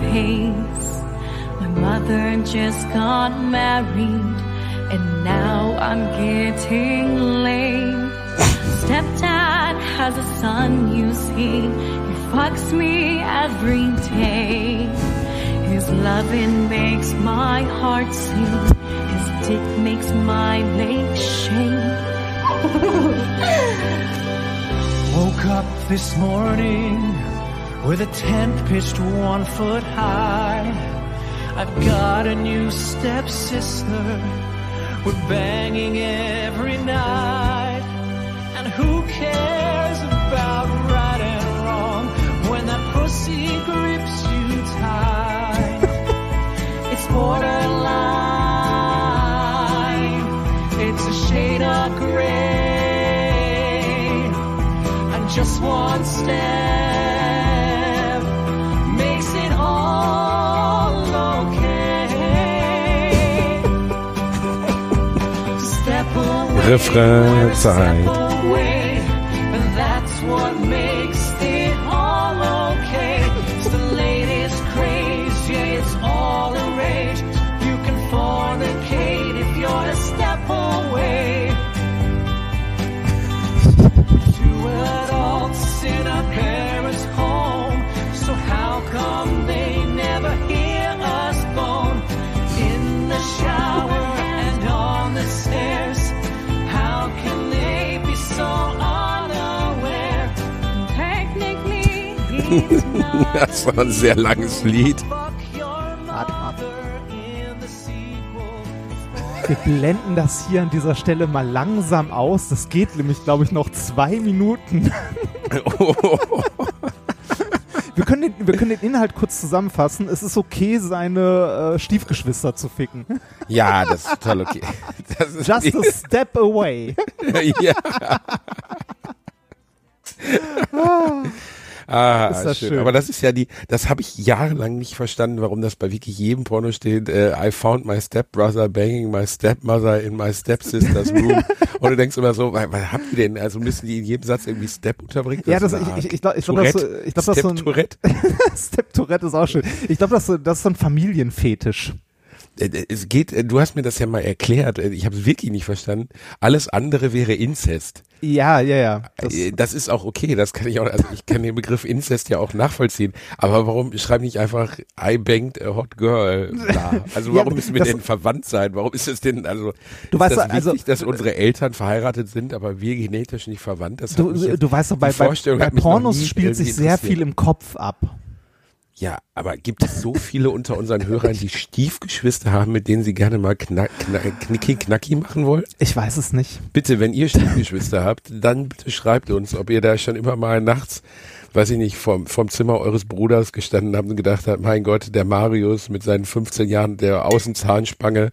Face. My mother just got married, and now I'm getting late. Stepdad has a son, you see. He fucks me every day. His loving makes my heart sing. His dick makes my legs shake. Woke up this morning with a tent pitched one foot high. I've got a new stepsister. We're banging every night. And who cares about right and wrong when that pussy grips you tight? It's borderline. It's a shade of gray. And just one step Refrainzeit. Das war ein sehr langes Lied. Wir blenden das hier an dieser Stelle mal langsam aus. Das geht nämlich, glaube ich, noch zwei Minuten. Wir können, den, wir können den Inhalt kurz zusammenfassen. Es ist okay, seine äh, Stiefgeschwister zu ficken. Ja, das ist total okay. Ist Just a step away. ja. Ah, Ist das schön. schön. Aber das ist ja die, das habe ich jahrelang nicht verstanden, warum das bei wirklich jedem Porno steht. Äh, I found my stepbrother banging my stepmother in my stepsister's room. Und du denkst immer so, was, was habt ihr denn? Also müssen die in jedem Satz irgendwie Step unterbringen? Ja, das, ich, ich, ich glaube, ich glaub, das, Tourette. ich glaub, das ist so ein Step-Tourette. Step Tourette ist auch schön. Ich glaube, das, ist so- das ist so ein Familienfetisch. Äh, Es geht, äh, du hast mir das ja mal erklärt, äh, ich habe es wirklich nicht verstanden. Alles andere wäre Inzest. Ja, ja, ja. Das, Äh, Das ist auch okay, das kann ich auch, also ich kann den Begriff Inzest ja auch nachvollziehen. Aber warum schreibe nicht einfach I banged a hot girl? Bla. Also Ja, warum müssen wir das- denn verwandt sein? Warum ist es denn, also Du ist weißt, das also- wichtig, dass unsere Eltern verheiratet sind, aber wir genetisch nicht verwandt? Das du, du weißt doch, bei, bei, bei Pornos spielt sich sehr viel im Kopf ab. Ja, aber gibt es so viele unter unseren Hörern, die Stiefgeschwister haben, mit denen sie gerne mal knack, knack, knicki knacki machen wollen? Ich weiß es nicht. Bitte, wenn ihr Stiefgeschwister habt, dann bitte schreibt uns, ob ihr da schon immer mal nachts, weiß ich nicht, vom, vom Zimmer eures Bruders gestanden habt und gedacht habt, mein Gott, der Marius mit seinen 15 Jahren der Außenzahnspange,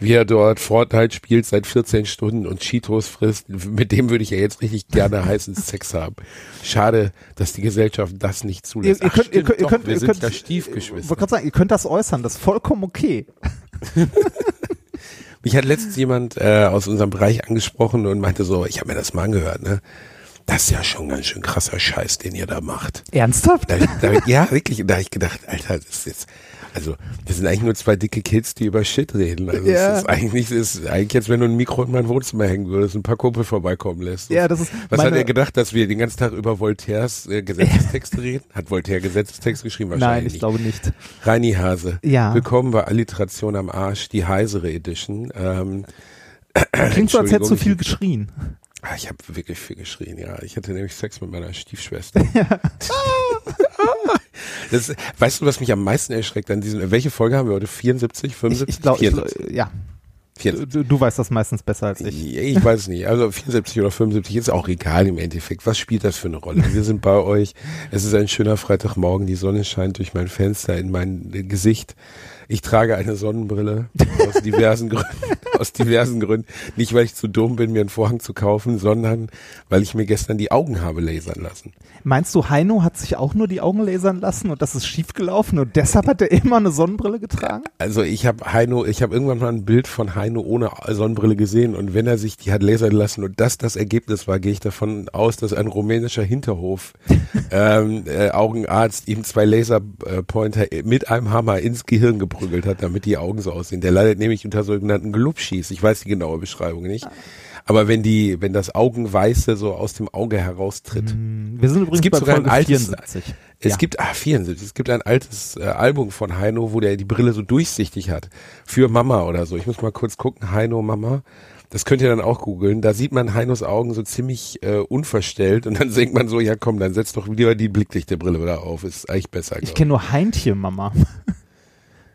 wie er dort Fortnite spielt seit 14 Stunden und Cheetos frisst, mit dem würde ich ja jetzt richtig gerne heißen Sex haben. Schade, dass die Gesellschaft das nicht Ihr, zulässt. ihr Ach, könnt, ihr stimmt könnt, ihr doch, könnt, wir ihr sind könnt, ja Ich wollte Stiefgeschwister. gerade sagen, ihr könnt das äußern, das ist vollkommen okay. Mich hat letztens jemand äh, aus unserem Bereich angesprochen und meinte so, ich habe mir das mal angehört, ne? Das ist ja schon ganz schön krasser Scheiß, den ihr da macht. Ernsthaft? Da, da, ja, wirklich. Da habe ich gedacht, Alter, das ist jetzt, also das sind eigentlich nur zwei dicke Kids, die über Shit reden. Also Ja. es ist eigentlich, es ist eigentlich jetzt, wenn du ein Mikro in mein Wohnzimmer hängen würdest, ein paar Kumpel vorbeikommen lässt. Ja, das ist Was hat er gedacht, dass wir den ganzen Tag über Voltaires äh, Gesetzestexte reden? Hat Voltaire Gesetzestext geschrieben? Nein, Wahrscheinlich ich nicht. glaube nicht. Reini Hase. Ja. Willkommen bei Alliteration am Arsch, die heisere Edition. Ähm, Klingt so, als hättest du viel geschrien. Ah, Ich habe wirklich viel geschrien, ja. Ich hatte nämlich Sex mit meiner Stiefschwester. das, weißt du, was mich am meisten erschreckt an diesem, welche Folge haben wir heute? 74, Ich, 75? ich glaube, 74. ja. 74. Du, du weißt das meistens besser als ich. Ich weiß nicht. Also 74 oder 75 ist auch egal im Endeffekt. Was spielt das für eine Rolle? Wir sind bei euch. Es ist ein schöner Freitagmorgen. Die Sonne scheint durch mein Fenster in mein Gesicht. Ich trage eine Sonnenbrille aus diversen Gründen. Aus diversen Gründen. Nicht, weil ich zu dumm bin, mir einen Vorhang zu kaufen, sondern weil ich mir gestern die Augen habe lasern lassen. Meinst du, Heino hat sich auch nur die Augen lasern lassen und das ist schiefgelaufen und deshalb hat er immer eine Sonnenbrille getragen? Also ich habe Heino, ich habe irgendwann mal ein Bild von Heino ohne Sonnenbrille gesehen und wenn er sich die hat lasern lassen und das das Ergebnis war, gehe ich davon aus, dass ein rumänischer Hinterhof ähm, äh, Augenarzt ihm zwei Laserpointer mit einem Hammer ins Gehirn geprügelt hat, damit die Augen so aussehen. Der leidet nämlich unter sogenannten Glubschis. Ich weiß die genaue Beschreibung nicht. Aber wenn die, wenn das Augenweiße so aus dem Auge heraustritt. Wir sind übrigens gibt bei sogar ein Folge altes- 74. Es Ja. gibt, ah, 74, es gibt ein altes äh, Album von Heino, wo der die Brille so durchsichtig hat. Für Mama oder so. Ich muss mal kurz gucken, Heino Mama. Das könnt ihr dann auch googeln. Da sieht man Heinos Augen so ziemlich äh, unverstellt und dann denkt man so, ja komm, dann setz doch lieber die Blicklichte-Brille wieder auf. Ist eigentlich besser. Ich kenne nur Heintje, Mama.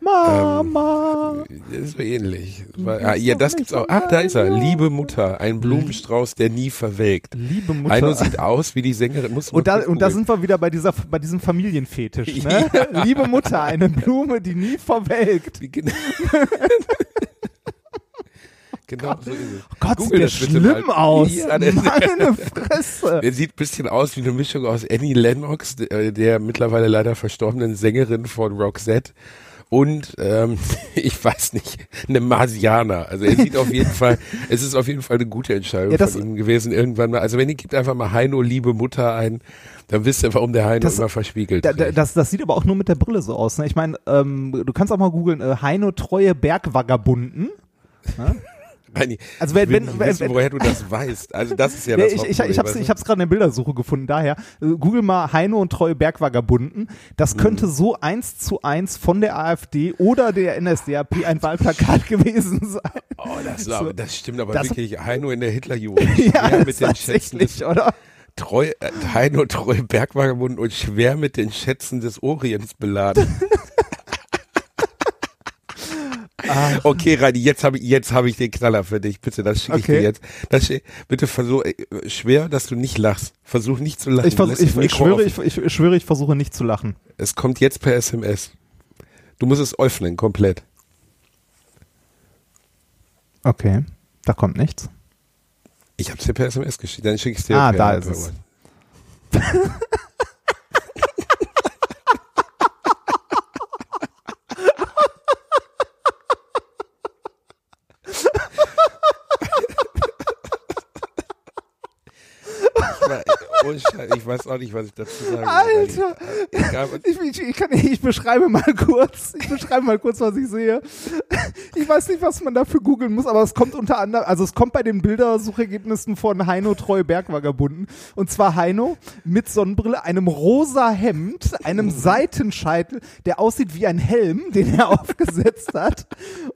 Mama. Das ist so ähnlich. Ah, ja, das gibt's auch. Ah, da ist er. Liebe Mutter, ein Blumenstrauß, der nie verwelkt. Liebe Mutter. Heino sieht aus wie die Sängerin. Muss und da, und da sind wir wieder bei dieser, bei diesem Familienfetisch, ne? Liebe Mutter, eine Blume, die nie verwelkt. Genau, genau so ist es. Gott, Google sieht der schlimm mal. aus. Ja, der- Meine Fresse. Der sieht ein bisschen aus wie eine Mischung aus Annie Lennox, der, der mittlerweile leider verstorbenen Sängerin von Roxette und ähm, ich weiß nicht, eine Marsianer. Also er sieht auf jeden Fall, es ist auf jeden Fall eine gute Entscheidung Ja, von ihm gewesen irgendwann mal. Also wenn ihr gibt einfach mal Heino, liebe Mutter ein, dann wisst ihr, warum der Heino Das- immer verspiegelt. Da, da, das, das sieht aber auch nur mit der Brille so aus. Ne? Ich meine, ähm, du kannst auch mal googeln, äh, Heino treue Bergvagabunden. Reini, Also wenn- wenn- nicht wenn- wissen, woher du das weißt. Also das ist ja das ich, ich, ich weißt du? ich hab's gerade in der Bildersuche gefunden, daher. Äh, Google mal Heino und treue Bergvagabunden. Das könnte so eins zu eins von der AfD oder der NSDAP ein Wahlplakat gewesen sein. Oh, das, aber, das stimmt aber Das- wirklich. Heino in der Hitlerjugend. Ja, das mit den Schätzen des tatsächlich, oder? Treu, äh, Heino treu Bergvagabunden und schwer mit den Schätzen des Orients beladen. Okay, Rani, jetzt habe ich, jetzt habe ich den Knaller für dich. Bitte, das schicke ich Okay. dir jetzt. Das, bitte versuch, äh, schwer, dass du nicht lachst. Versuch nicht zu lachen. Ich, vers ich, ich, schwöre, ich, ich schwöre, ich versuche nicht zu lachen. Es kommt jetzt per SMS. Du musst es öffnen, komplett. Okay, da kommt nichts. Ich habe es dir per SMS geschickt, dann schicke ich es dir Ah, per da ist es. WhatsApp. Ich war- ohne Scheiß, Ich weiß auch nicht, was ich dazu sagen soll. Alter! Was- Ich, ich, ich, kann, ich beschreibe mal kurz, ich beschreibe mal kurz, was ich sehe. Ich weiß nicht, was man dafür googeln muss, aber es kommt unter anderem, also es kommt bei den Bildersuchergebnissen von Heino Treue Bergvagabunden. Und zwar Heino mit Sonnenbrille, einem rosa Hemd, einem Seitenscheitel, der aussieht wie ein Helm, den er aufgesetzt hat.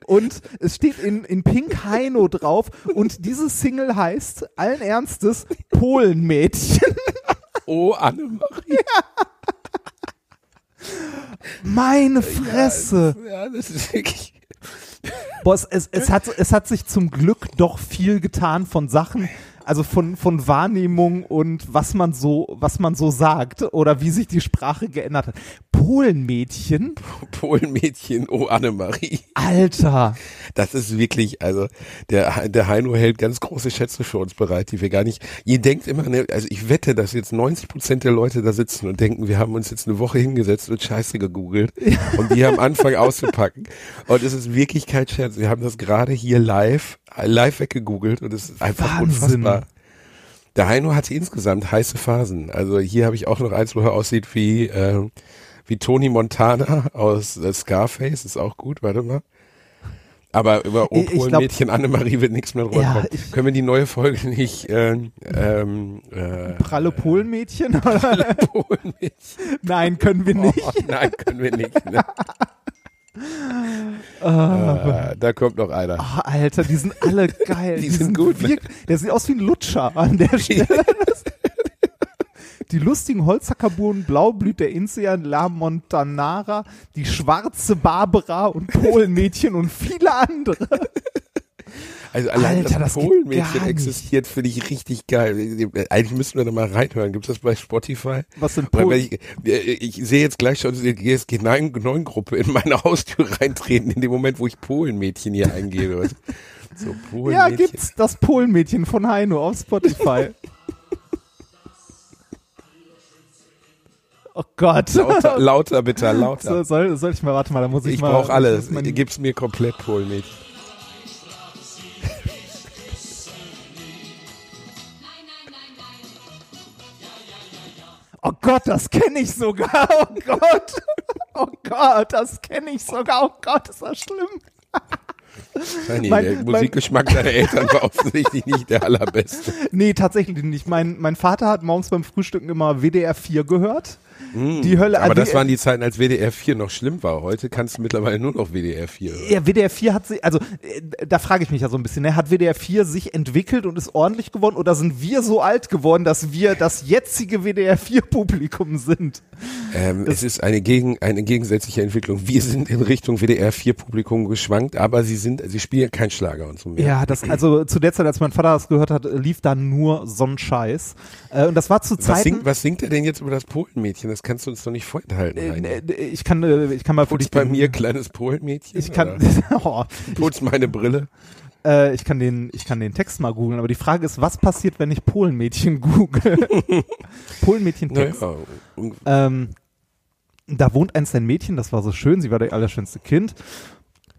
Und es steht in, in Pink Heino drauf. Und diese Single heißt allen Ernstes Polenmädchen. Oh, Annemarie. Meine Fresse. Ja, das ist wirklich. Boah, es, es, es, hat, es hat sich zum Glück doch viel getan von Sachen, also von, von Wahrnehmung und was man so, was man so sagt oder wie sich die Sprache geändert hat. Polenmädchen? Polenmädchen, oh Annemarie. Alter. Das ist wirklich, also der, der Heino hält ganz große Schätze für uns bereit, die wir gar nicht. Ihr denkt immer, ne, also ich wette, dass jetzt 90 Prozent der Leute da sitzen und denken, wir haben uns jetzt eine Woche hingesetzt und Scheiße gegoogelt und die haben Anfang auszupacken. Und es ist wirklich kein Scherz. Wir haben das gerade hier live, live weggegoogelt und es ist einfach Wahnsinn. unfassbar. Der Heino hatte insgesamt heiße Phasen. Also hier habe ich auch noch eins, wo er aussieht wie, äh, wie Tony Montana aus äh, Scarface, ist auch gut, warte mal. Aber über Opol-Mädchen Annemarie wird nichts mehr drüber Ja, Können wir die neue Folge nicht ähm, ähm, äh, Pralle Polenmädchen? Oder? Polen-Mädchen? Nein, können wir nicht. Oh, nein, können wir nicht. Ne? äh, da kommt noch einer. Ah, Alter, die sind alle geil. Die sind gut, ne? Der sieht aus wie ein Lutscher an der Stelle. Die lustigen Holzhackerburen Blaublüt der Insean La Montanara, die schwarze Barbara und Polenmädchen und viele andere. Also allein Alter, das das Polenmädchen existiert, finde ich richtig geil. Eigentlich müssen wir da mal reinhören. Gibt es das bei Spotify? Was sind Polen? wenn ich, ich sehe jetzt gleich schon die GSG-9-Gruppe in meine Haustür reintreten, in dem Moment, wo ich Polenmädchen hier eingebe. So, Ja, Polenmädchen. gibt's das Polenmädchen von Heino auf Spotify. oh Gott. Lauter, lauter bitte, lauter. So, soll, soll ich mal, warte mal, da muss ich, ich mal. brauche alles. Gib's mir komplett Polenmädchen. Oh Gott, das kenne ich sogar. Oh Gott. Oh Gott, das kenne ich sogar. Oh Gott, ist das schlimm. Nein, Mein- der mein- Musikgeschmack deiner Eltern war offensichtlich nicht der allerbeste. Nee, tatsächlich nicht. Mein, mein Vater hat morgens beim Frühstücken immer WDR 4 gehört. Die Hölle. Aber äh, das waren die Zeiten, als WDR 4 noch schlimm war. Heute kannst du mittlerweile nur noch WDR 4 hören. Ja, WDR 4 hat sich, also äh, da frage ich mich ja so ein bisschen, ne? hat WDR 4 sich entwickelt und ist ordentlich geworden oder sind wir so alt geworden, dass wir das jetzige WDR 4 Publikum sind? Ähm, es ist eine, gegen, eine gegensätzliche Entwicklung. Wir sind in Richtung WDR 4 Publikum geschwankt, aber sie sind, sie spielen kein Schlager und so mehr. Ja, das, also zu der Zeit, als mein Vater das gehört hat, lief da nur so ein Scheiß. Äh, und das war zu Was Zeiten. singt, was singt er denn jetzt über das Polenmädchen? Das kannst du uns doch nicht vorenthalten. äh, äh, ich kann, äh, ich kann mal Putz bei mir, kleines Polenmädchen. Ich kann, oh, Putz meine Brille. äh, ich kann den, ich kann den Text mal googeln. Aber die Frage ist, was passiert, wenn ich Polenmädchen google? Polenmädchen Text. Naja, Ähm, da wohnt einst ein Mädchen, das war so schön, sie war das allerschönste Kind,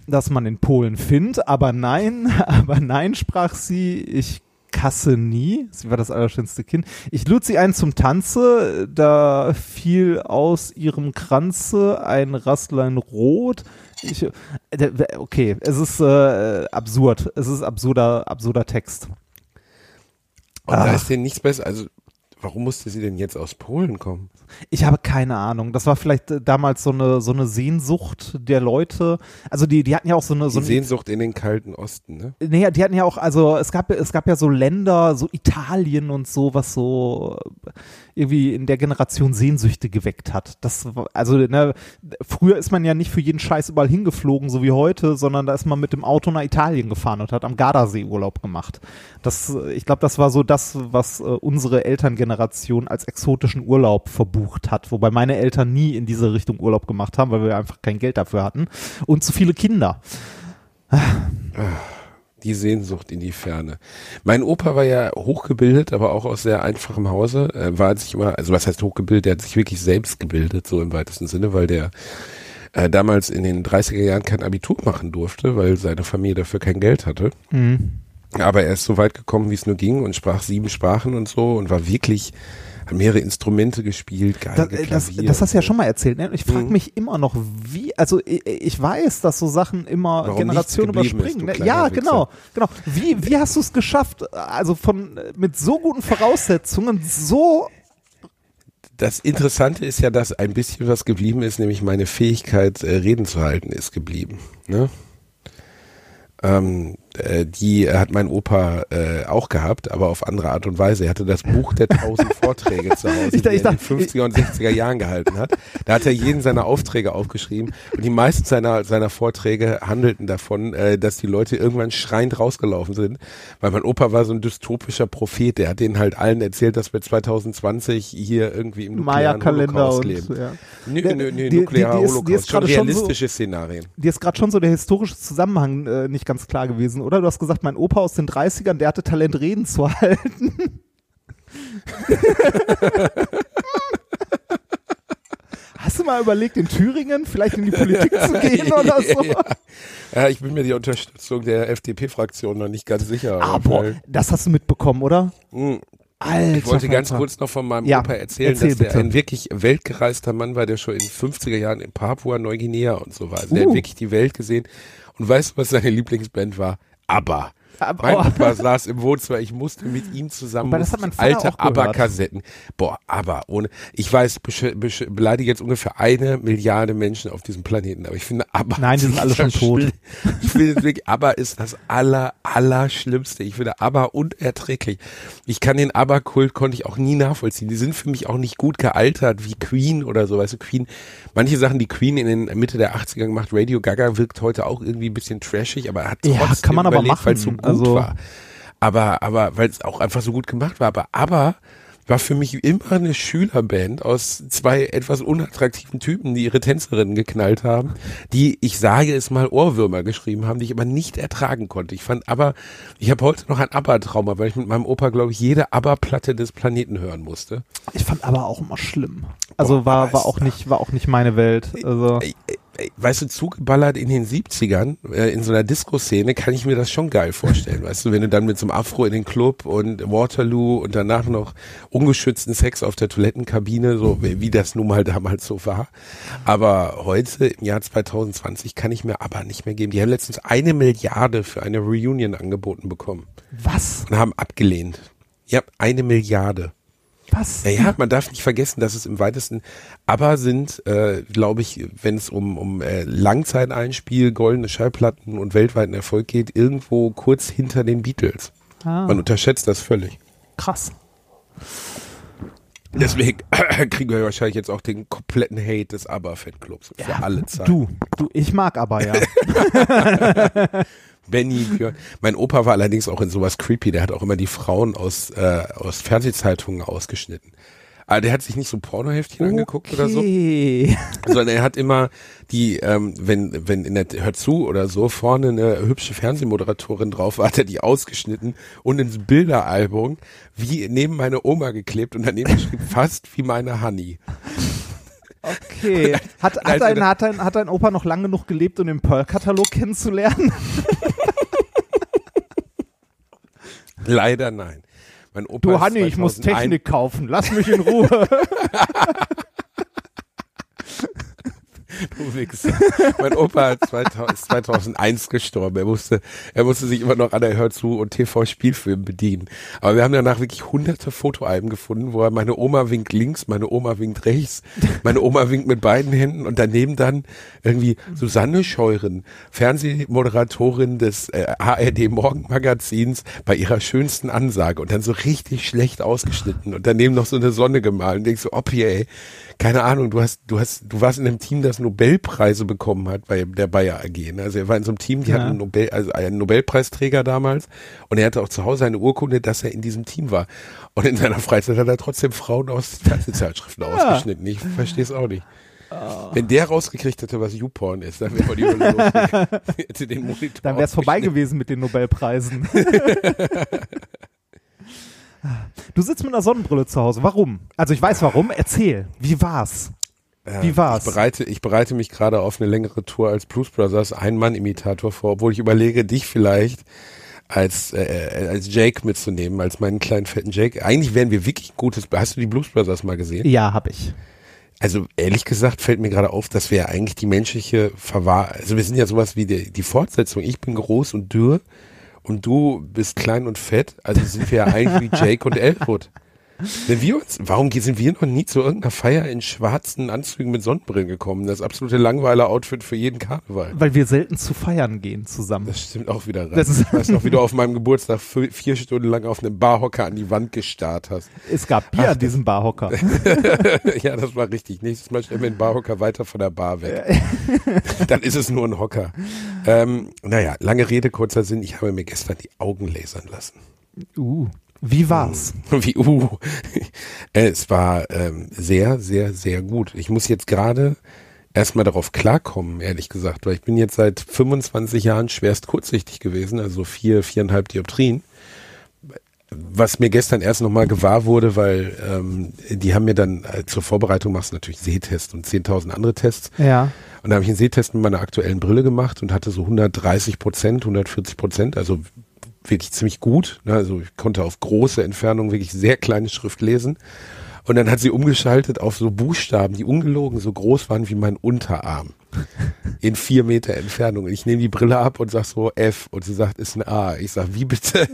das man in Polen findet, aber nein, aber nein, sprach sie, ich kasse nie, sie war das allerschönste Kind. Ich lud sie ein zum Tanze, da fiel aus ihrem Kranze ein Rastlein rot. Ich, äh, okay, es ist äh, absurd, es ist absurder, absurder Text. Und da Ah. ist denn nichts besser. Also, warum musste sie denn jetzt aus Polen kommen? Ich habe keine Ahnung. Das war vielleicht äh, damals so eine so eine Sehnsucht der Leute. Also die die hatten ja auch so eine so eine Sehnsucht in den kalten Osten, ne? Nee, die hatten ja auch, also es gab, es gab ja so Länder, so Italien und so, was so äh, irgendwie in der Generation Sehnsüchte geweckt hat. Das, also ne, früher ist man ja nicht für jeden Scheiß überall hingeflogen, so wie heute, sondern da ist man mit dem Auto nach Italien gefahren und hat am Gardasee Urlaub gemacht. Das, äh, ich glaube, das war so das, was unsere Elterngeneration als exotischen Urlaub verbucht hat, wobei meine Eltern nie in diese Richtung Urlaub gemacht haben, weil wir einfach kein Geld dafür hatten und zu viele Kinder. Die Sehnsucht in die Ferne. Mein Opa war ja hochgebildet, aber auch aus sehr einfachem Hause. Er war sich immer, also was heißt hochgebildet? Der hat sich wirklich selbst gebildet, so im weitesten Sinne, weil der äh, damals in den 30er Jahren kein Abitur machen durfte, weil seine Familie dafür kein Geld hatte. Aber er ist so weit gekommen, wie es nur ging und sprach sieben Sprachen und so und war wirklich, hat mehrere Instrumente gespielt, Das, Geige, äh, das, Klavier das hast du ja schon mal erzählt. Ne? Ich frage Mhm. mich immer noch, wie, also ich, ich weiß, dass so Sachen immer Warum Generationen überspringen. ist, ne? Ja, kleiner genau, genau. Wie, wie hast du es geschafft, also von mit so guten Voraussetzungen so Das Interessante ist ja, dass ein bisschen was geblieben ist, nämlich meine Fähigkeit, äh, Reden zu halten, ist geblieben. Ne? Ähm, äh, die hat mein Opa äh, auch gehabt, aber auf andere Art und Weise. Er hatte das Buch der tausend Vorträge zu Hause, Ich die dachte- er ich in den 50er und 60er Jahren gehalten hat. Da hat er jeden seiner Aufträge aufgeschrieben und die meisten seiner, seiner Vorträge handelten davon, äh, dass die Leute irgendwann schreiend rausgelaufen sind, weil mein Opa war so ein dystopischer Prophet, der hat denen halt allen erzählt, dass wir 2020 hier irgendwie im nuklearen Holocaust und leben. ja. Nö, nö, nö, die- die- nuklearer die ist- die ist Holocaust. Schon gerade schon so- realistische Szenarien. dir ist gerade schon so der historische Zusammenhang äh, nicht ganz klar gewesen, oder? Du hast gesagt, mein Opa aus den 30ern, der hatte Talent, Reden zu halten. Hast du mal überlegt, in Thüringen vielleicht in die Politik zu gehen oder so? ja. ja, ich bin mir die Unterstützung der FDP-Fraktion noch nicht ganz sicher. Ah, boah, das hast du mitbekommen, oder? Hm. Alter. Ich wollte ganz kurz noch von meinem Ja, Opa erzählen, erzähl dass der ein wirklich weltgereister Mann war, der schon in den 50er Jahren in Papua Neuguinea und so war. Also Der Uh. hat wirklich die Welt gesehen. Und weißt du, was seine Lieblingsband war? Aber- Mein oh. Saß im Wohnzimmer, ich musste mit ihm zusammen Wobei, das hat Vater alte. ABBA-Kassetten. Boah, ABBA, ohne, ich weiß, beleidige jetzt ungefähr eine Milliarde Menschen auf diesem Planeten, aber ich finde ABBA. Nein, die sind alle schon tot. Ich finde wirklich, ABBA ist das aller, aller Schlimmste. Ich finde ABBA unerträglich. Ich kann den ABBA-Kult, konnte ich auch nie nachvollziehen. Die sind für mich auch nicht gut gealtert, wie Queen oder so, weißt du, Queen. Manche Sachen, die Queen in den Mitte der 80er gemacht, Radio Gaga wirkt heute auch irgendwie ein bisschen trashig, aber hat Ja, trotzdem kann man aber überlebt, weil es so machen. gut Also- war. Aber, aber, weil es auch einfach so gut gemacht war. Aber, aber war für mich immer eine Schülerband aus zwei etwas unattraktiven Typen, die ihre Tänzerinnen geknallt haben, die, ich sage es mal, Ohrwürmer geschrieben haben, die ich aber nicht ertragen konnte. Ich fand aber, ich habe heute noch ein ABBA-Trauma, weil ich mit meinem Opa, glaube ich, jede ABBA-Platte des Planeten hören musste. Ich fand aber auch immer schlimm. Also Boah, war, war auch nicht, war auch nicht meine Welt. Also ey, ey, Weißt du, zugeballert in den 70ern, äh, in so einer Disco-Szene, kann ich mir das schon geil vorstellen. Weißt du, wenn du dann mit so einem Afro in den Club und Waterloo und danach noch ungeschützten Sex auf der Toilettenkabine, so wie wie das nun mal damals so war. Aber heute, im Jahr 2020, kann ich mir aber nicht mehr geben. Die haben letztens eine Milliarde für eine Reunion angeboten bekommen was? und haben abgelehnt. Ja, eine Milliarde. Was? Ja, ja, man darf nicht vergessen, dass es im weitesten, aber sind, äh, glaube ich, wenn es um, um äh, Langzeiteinspiel, goldene Schallplatten und weltweiten Erfolg geht, irgendwo kurz hinter den Beatles. Ah, Man unterschätzt das völlig. krass. Deswegen kriegen wir wahrscheinlich jetzt auch den kompletten Hate des ABBA-Fanclubs für alle Zeiten. Du, du, ich mag aber ja. Benny, Björn. Mein Opa war allerdings auch in sowas creepy. Der hat auch immer die Frauen aus, äh, aus Fernsehzeitungen ausgeschnitten. Aber der hat sich nicht so Pornoheftchen angeguckt oder so. Okay. sondern er hat immer die, ähm, wenn, wenn in der Hör zu oder so vorne eine hübsche Fernsehmoderatorin drauf war, hat er die ausgeschnitten und ins Bilderalbum wie neben meine Oma geklebt und daneben geschrieben, fast wie meine Honey. Okay. Hat, hat, Also dein, hat, dein, hat dein Opa noch lange genug gelebt, um den Pearl-Katalog kennenzulernen? Leider nein. Mein Opa Du, Hanni, ich muss 2001 Technik kaufen. Lass mich in Ruhe. Du Wichser. mein Opa hat 2000, ist 2001 gestorben. Er musste, er musste sich immer noch an der Hör zu und TV-Spielfilm bedienen. Aber wir haben danach wirklich hunderte Fotoalben gefunden, wo er meine Oma winkt links, meine Oma winkt rechts, meine Oma winkt mit beiden Händen und daneben dann irgendwie Susanne Scheuren, Fernsehmoderatorin des äh, ARD Morgenmagazins bei ihrer schönsten Ansage und dann so richtig schlecht ausgeschnitten und daneben noch so eine Sonne gemalt und denkst so, Oppi, ey, keine Ahnung, du hast, du hast, du warst in einem Team, das Nobelpreise bekommen hat bei der Bayer AG. Ne? Also er war in so einem Team, die Ja. hatten einen, Nobel, also einen Nobelpreisträger damals und er hatte auch zu Hause eine Urkunde, dass er in diesem Team war. Und in seiner Freizeit hat er trotzdem Frauen aus Fernsehzeitschriften ausgeschnitten. Ich verstehe es auch nicht. Wenn der rausgekriegt hätte, was YouPorn ist, dann wäre die. Hätte den Monitor Dann wäre es vorbei gewesen mit den Nobelpreisen. Du sitzt mit einer Sonnenbrille zu Hause. Warum? Also ich weiß warum. Erzähl. Wie war's? Wie war's? Ich bereite, ich bereite mich gerade auf eine längere Tour als Blues Brothers Ein-Mann-Imitator vor, obwohl ich überlege, dich vielleicht als, äh, als Jake mitzunehmen, als meinen kleinen fetten Jake. Eigentlich wären wir wirklich gutes. Hast du die Blues Brothers mal gesehen? Ja, hab ich. Also ehrlich gesagt fällt mir gerade auf, dass wir eigentlich die menschliche Verwahr, also wir sind ja sowas wie die, die Fortsetzung. Ich bin groß und dürr und du bist klein und fett. Also sind wir ja eigentlich wie Jake und Elwood. Wenn wir uns, warum sind wir noch nie zu irgendeiner Feier in schwarzen Anzügen mit Sonnenbrillen gekommen? Das absolute Langweiler-Outfit für jeden Karneval. Weil wir selten zu feiern gehen zusammen. Das stimmt auch wieder rein. Das ist- ich weiß noch, wie du auf meinem Geburtstag vier Stunden lang auf einem Barhocker an die Wand gestarrt hast. Es gab Bier an diesem Barhocker. ja, das war richtig. Nächstes Mal stellen wir den Barhocker weiter von der Bar weg. Dann ist es nur ein Hocker. Ähm, naja, lange Rede, kurzer Sinn. Ich habe mir gestern die Augen lasern lassen. Uh. Wie war's? Wie, uh. Es war ähm, sehr, sehr, sehr gut. Ich muss jetzt gerade erstmal darauf klarkommen, ehrlich gesagt, weil ich bin jetzt seit 25 Jahren schwerst kurzsichtig gewesen, also vier, viereinhalb Dioptrien. Was mir gestern erst nochmal gewahr wurde, weil ähm, die haben mir dann äh, zur Vorbereitung machst du natürlich Sehtest und 10.000 andere Tests. Ja. Und da habe ich einen Sehtest mit meiner aktuellen Brille gemacht und hatte so 130 Prozent, 140 Prozent, also wirklich ziemlich gut. Ne? Also ich konnte auf große Entfernung wirklich sehr kleine Schrift lesen. Und dann hat sie umgeschaltet auf so Buchstaben, die ungelogen so groß waren wie mein Unterarm. In vier Meter Entfernung. Und ich nehme die Brille ab und sag so F und sie sagt, ist ein A. Ich sag, wie bitte?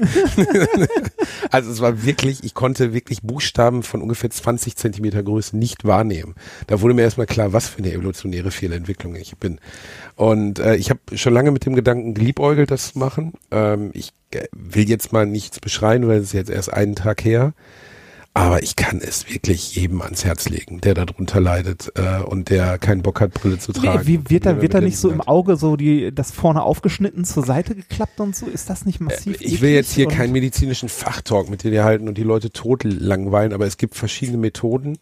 also es war wirklich, ich konnte wirklich Buchstaben von ungefähr 20 Zentimeter Größe nicht wahrnehmen. Da wurde mir erstmal klar, was für eine evolutionäre Fehlentwicklung ich bin. Und äh, ich habe schon lange mit dem Gedanken geliebäugelt, das zu machen. Ähm, ich will jetzt mal nichts beschreien, weil es ist jetzt erst einen Tag her. Aber ich kann es wirklich jedem ans Herz legen, der darunter leidet äh, und der keinen Bock hat, Brille zu tragen. Wie, wie wird da, wird da nicht so im. Auge so die, das vorne aufgeschnitten zur Seite geklappt und so? Ist das nicht massiv? Äh, Ich will jetzt hier keinen medizinischen Fachtalk mit dir halten und die Leute tot langweilen, aber es gibt verschiedene Methoden.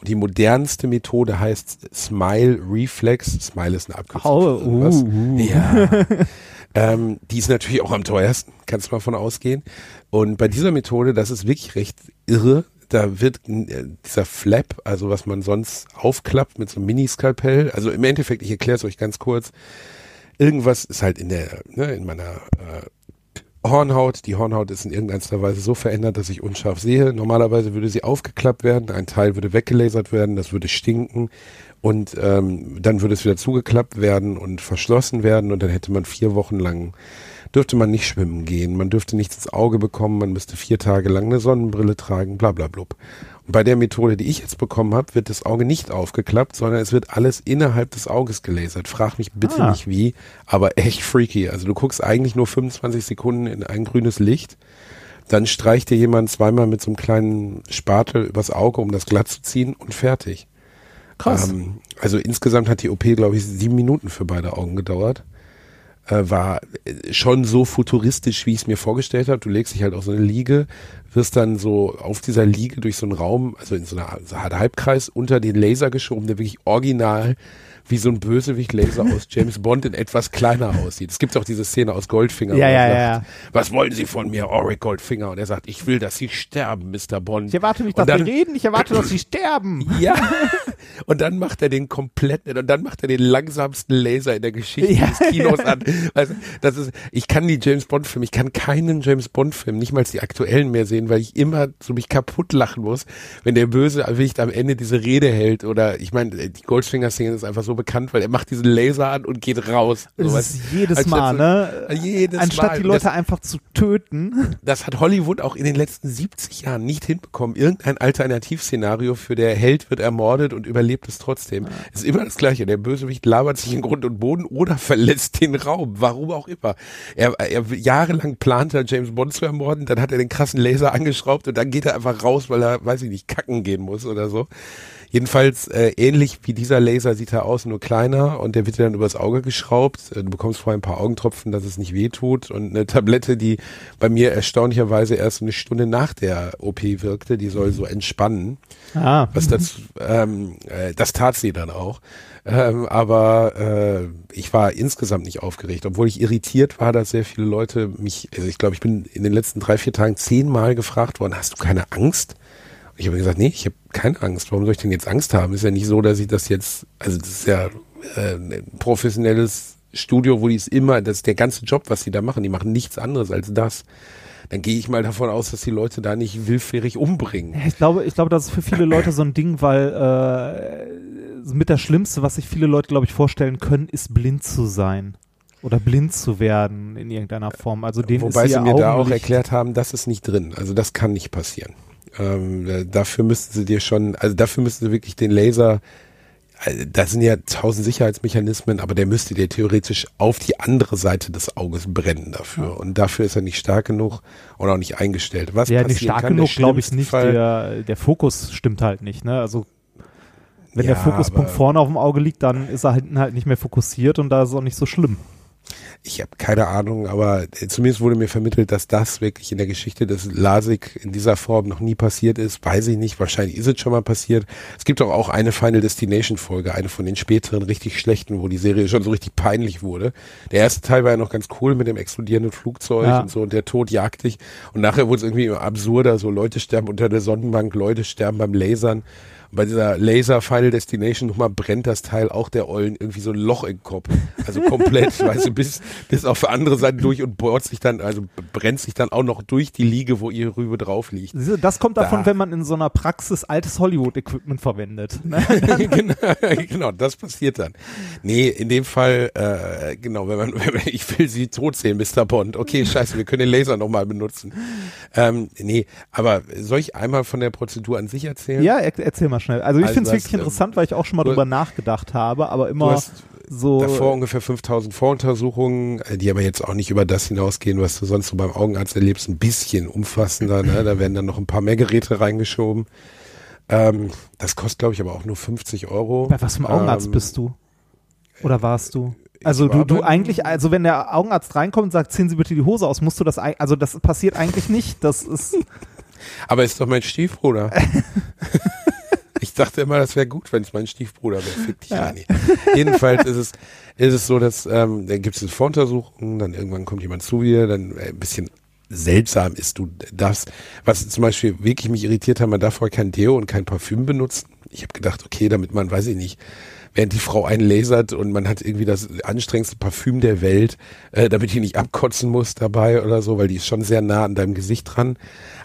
Und die modernste Methode heißt Smile Reflex. Smile ist eine Abkürzung. Oh, uh, uh. Ja. ähm, die ist natürlich auch am teuersten, kannst du mal von ausgehen. Und bei dieser Methode, das ist wirklich recht irre, da wird äh, dieser Flap, also was man sonst aufklappt mit so einem Mini-Skalpell, also im Endeffekt, ich erkläre es euch ganz kurz, irgendwas ist halt in der, ne, in meiner äh, Hornhaut. Die Hornhaut ist in irgendeiner Weise so verändert, dass ich unscharf sehe. Normalerweise würde sie aufgeklappt werden, ein Teil würde weggelasert werden, das würde stinken und ähm, dann würde es wieder zugeklappt werden und verschlossen werden und dann hätte man vier Wochen lang dürfte man nicht schwimmen gehen, man dürfte nichts ins Auge bekommen, man müsste vier Tage lang eine Sonnenbrille tragen, bla bla blub. Und bei der Methode, die ich jetzt bekommen habe, wird das Auge nicht aufgeklappt, sondern es wird alles innerhalb des Auges gelasert. Frag mich bitte Ah. nicht wie, aber echt freaky. Also du guckst eigentlich nur 25 Sekunden in ein grünes Licht, dann streicht dir jemand zweimal mit so einem kleinen Spatel übers Auge, um das glatt zu ziehen und fertig. Krass. Ähm, also insgesamt hat die OP, glaube ich, sieben Minuten für beide Augen gedauert. Äh, war äh, schon so futuristisch, wie ich es mir vorgestellt habe. Du legst dich halt auf so eine Liege, wirst dann so auf dieser Liege durch so einen Raum, also in so einer Halbkreis unter den Laser geschoben, der wirklich original wie so ein Bösewicht-Laser aus James Bond in etwas kleiner aussieht. Es gibt auch diese Szene aus Goldfinger. Ja, wo er ja, sagt, ja, Was wollen Sie von mir, Auric Goldfinger? Und er sagt, ich will, dass Sie sterben, Mr. Bond. Ich erwarte nicht, dass dann- wir reden, ich erwarte, dass sie sterben. ja. Und dann macht er den kompletten, und dann macht er den langsamsten Laser in der Geschichte Ja, des Kinos an. Also, das ist, ich kann die James Bond Filme, ich kann keinen James Bond Film, nicht mal die aktuellen mehr sehen, weil ich immer so mich kaputt lachen muss, wenn der Bösewicht am Ende diese Rede hält oder, ich meine, die Goldfinger Szene ist einfach so bekannt, weil er macht diesen Laser an und geht raus. Das So, ist jedes Mal, so- ne? Jedes Anstatt Mal. die Leute Das- einfach zu töten. das hat Hollywood auch in den letzten 70 Jahren nicht hinbekommen. Irgendein Alternativszenario für der Held wird ermordet und überlebt es trotzdem. Ist immer das Gleiche. Der Bösewicht labert sich in Grund und Boden oder verlässt den Raum. Warum auch immer. Er, er jahrelang plant er, James Bond zu ermorden, dann hat er den krassen Laser angeschraubt und dann geht er einfach raus, weil er, weiß ich nicht, kacken gehen muss oder so. Jedenfalls äh, ähnlich wie dieser Laser sieht er aus, nur kleiner und der wird dir dann übers Auge geschraubt. Äh, Du bekommst vorher ein paar Augentropfen, dass es nicht weh tut und eine Tablette, die bei mir erstaunlicherweise erst eine Stunde nach der OP wirkte, die soll so entspannen. Ah. Was das, ähm, äh, das tat sie dann auch. Ähm, aber äh, ich war insgesamt nicht aufgeregt, obwohl ich irritiert war, dass sehr viele Leute mich, also ich glaube, ich bin in den letzten drei, vier Tagen zehnmal gefragt worden, hast du keine Angst? Ich habe gesagt, nee, ich habe keine Angst. Warum soll ich denn jetzt Angst haben? Ist ja nicht so, dass ich das jetzt, also das ist ja äh, ein professionelles Studio, wo die es immer, das ist der ganze Job, was die da machen, die machen nichts anderes als das. Dann gehe ich mal davon aus, dass die Leute da nicht willfährig umbringen. Ich glaube, ich glaube, das ist für viele Leute so ein Ding, weil äh, mit das Schlimmste, was sich viele Leute, glaube ich, vorstellen können, ist blind zu sein. Oder blind zu werden in irgendeiner Form. Also denen Wobei ist sie mir da auch Augenlicht- erklärt haben, das ist nicht drin. Also das kann nicht passieren. Ähm, äh, dafür müssten sie dir schon, also dafür müssten sie wirklich den Laser, äh, da sind ja tausend Sicherheitsmechanismen, aber der müsste dir theoretisch auf die andere Seite des Auges brennen dafür. Und dafür ist er nicht stark genug und auch nicht eingestellt. Was Ja, nicht stark kann, der genug, glaube ich nicht. Fall, Der, der Fokus stimmt halt nicht, ne? Also wenn der Ja, Fokuspunkt aber- vorne auf dem Auge liegt, dann ist er hinten halt nicht mehr fokussiert und da ist es auch nicht so schlimm. Ich habe keine Ahnung, aber zumindest wurde mir vermittelt, dass das wirklich in der Geschichte des LASIK in dieser Form noch nie passiert ist. Weiß ich nicht, wahrscheinlich ist es schon mal passiert. Es gibt doch auch eine Final Destination Folge, eine von den späteren richtig schlechten, wo die Serie schon so richtig peinlich wurde. Der erste Teil war ja noch ganz cool mit dem explodierenden Flugzeug Ja. und so und der Tod jagt dich. Und nachher wurde es irgendwie immer absurder, so Leute sterben unter der Sonnenbank, Leute sterben beim Lasern. Bei dieser Laser Final Destination nochmal brennt das Teil auch der Ollen irgendwie so ein Loch im Kopf. Also komplett, weißt du, bis, bis auf andere Seite durch und bohrt sich dann, also brennt sich dann auch noch durch die Liege, wo ihr Rübe drauf liegt. Das kommt davon, Da. wenn man in so einer Praxis altes Hollywood-Equipment verwendet. Ne? genau, genau, das passiert dann. Nee, in dem Fall, äh, genau, wenn man, wenn man, ich will sie tot sehen, Mr. Bond. Okay, scheiße, wir können den Laser nochmal benutzen. Ähm, nee, aber soll ich einmal von der Prozedur an sich erzählen? Ja, er, erzähl mal schnell. Also ich Also finde es wirklich ähm, interessant, weil ich auch schon mal du- drüber nachgedacht habe, aber immer So, Davor ungefähr 5000 Voruntersuchungen, äh, die aber jetzt auch nicht über das hinausgehen, was du sonst so beim Augenarzt erlebst, ein bisschen umfassender. Ne? Da werden dann noch ein paar mehr Geräte reingeschoben. Ähm, das kostet, glaube ich, aber auch nur 50 Euro. bei was für einem Augenarzt Ähm, bist du? Oder warst du? Also du, du eigentlich, also wenn der Augenarzt reinkommt und sagt, ziehen Sie bitte die Hose aus, musst du das, also das passiert eigentlich nicht. Das ist, Aber ist doch mein Stiefbruder. ich dachte immer, das wäre gut, wenn es mein Stiefbruder wäre. Fick dich, Rani. Jedenfalls ist es, ist es so, dass ähm, dann gibt es eine Voruntersuchung, dann irgendwann kommt jemand zu dir, dann äh, ein bisschen seltsam ist du das, was zum Beispiel wirklich mich irritiert hat, man darf vorher kein Deo und kein Parfüm benutzen. Ich habe gedacht, okay, damit man, weiß ich nicht, während die Frau einen lasert und man hat irgendwie das anstrengendste Parfüm der Welt, äh, damit die nicht abkotzen muss dabei oder so, weil die ist schon sehr nah an deinem Gesicht dran.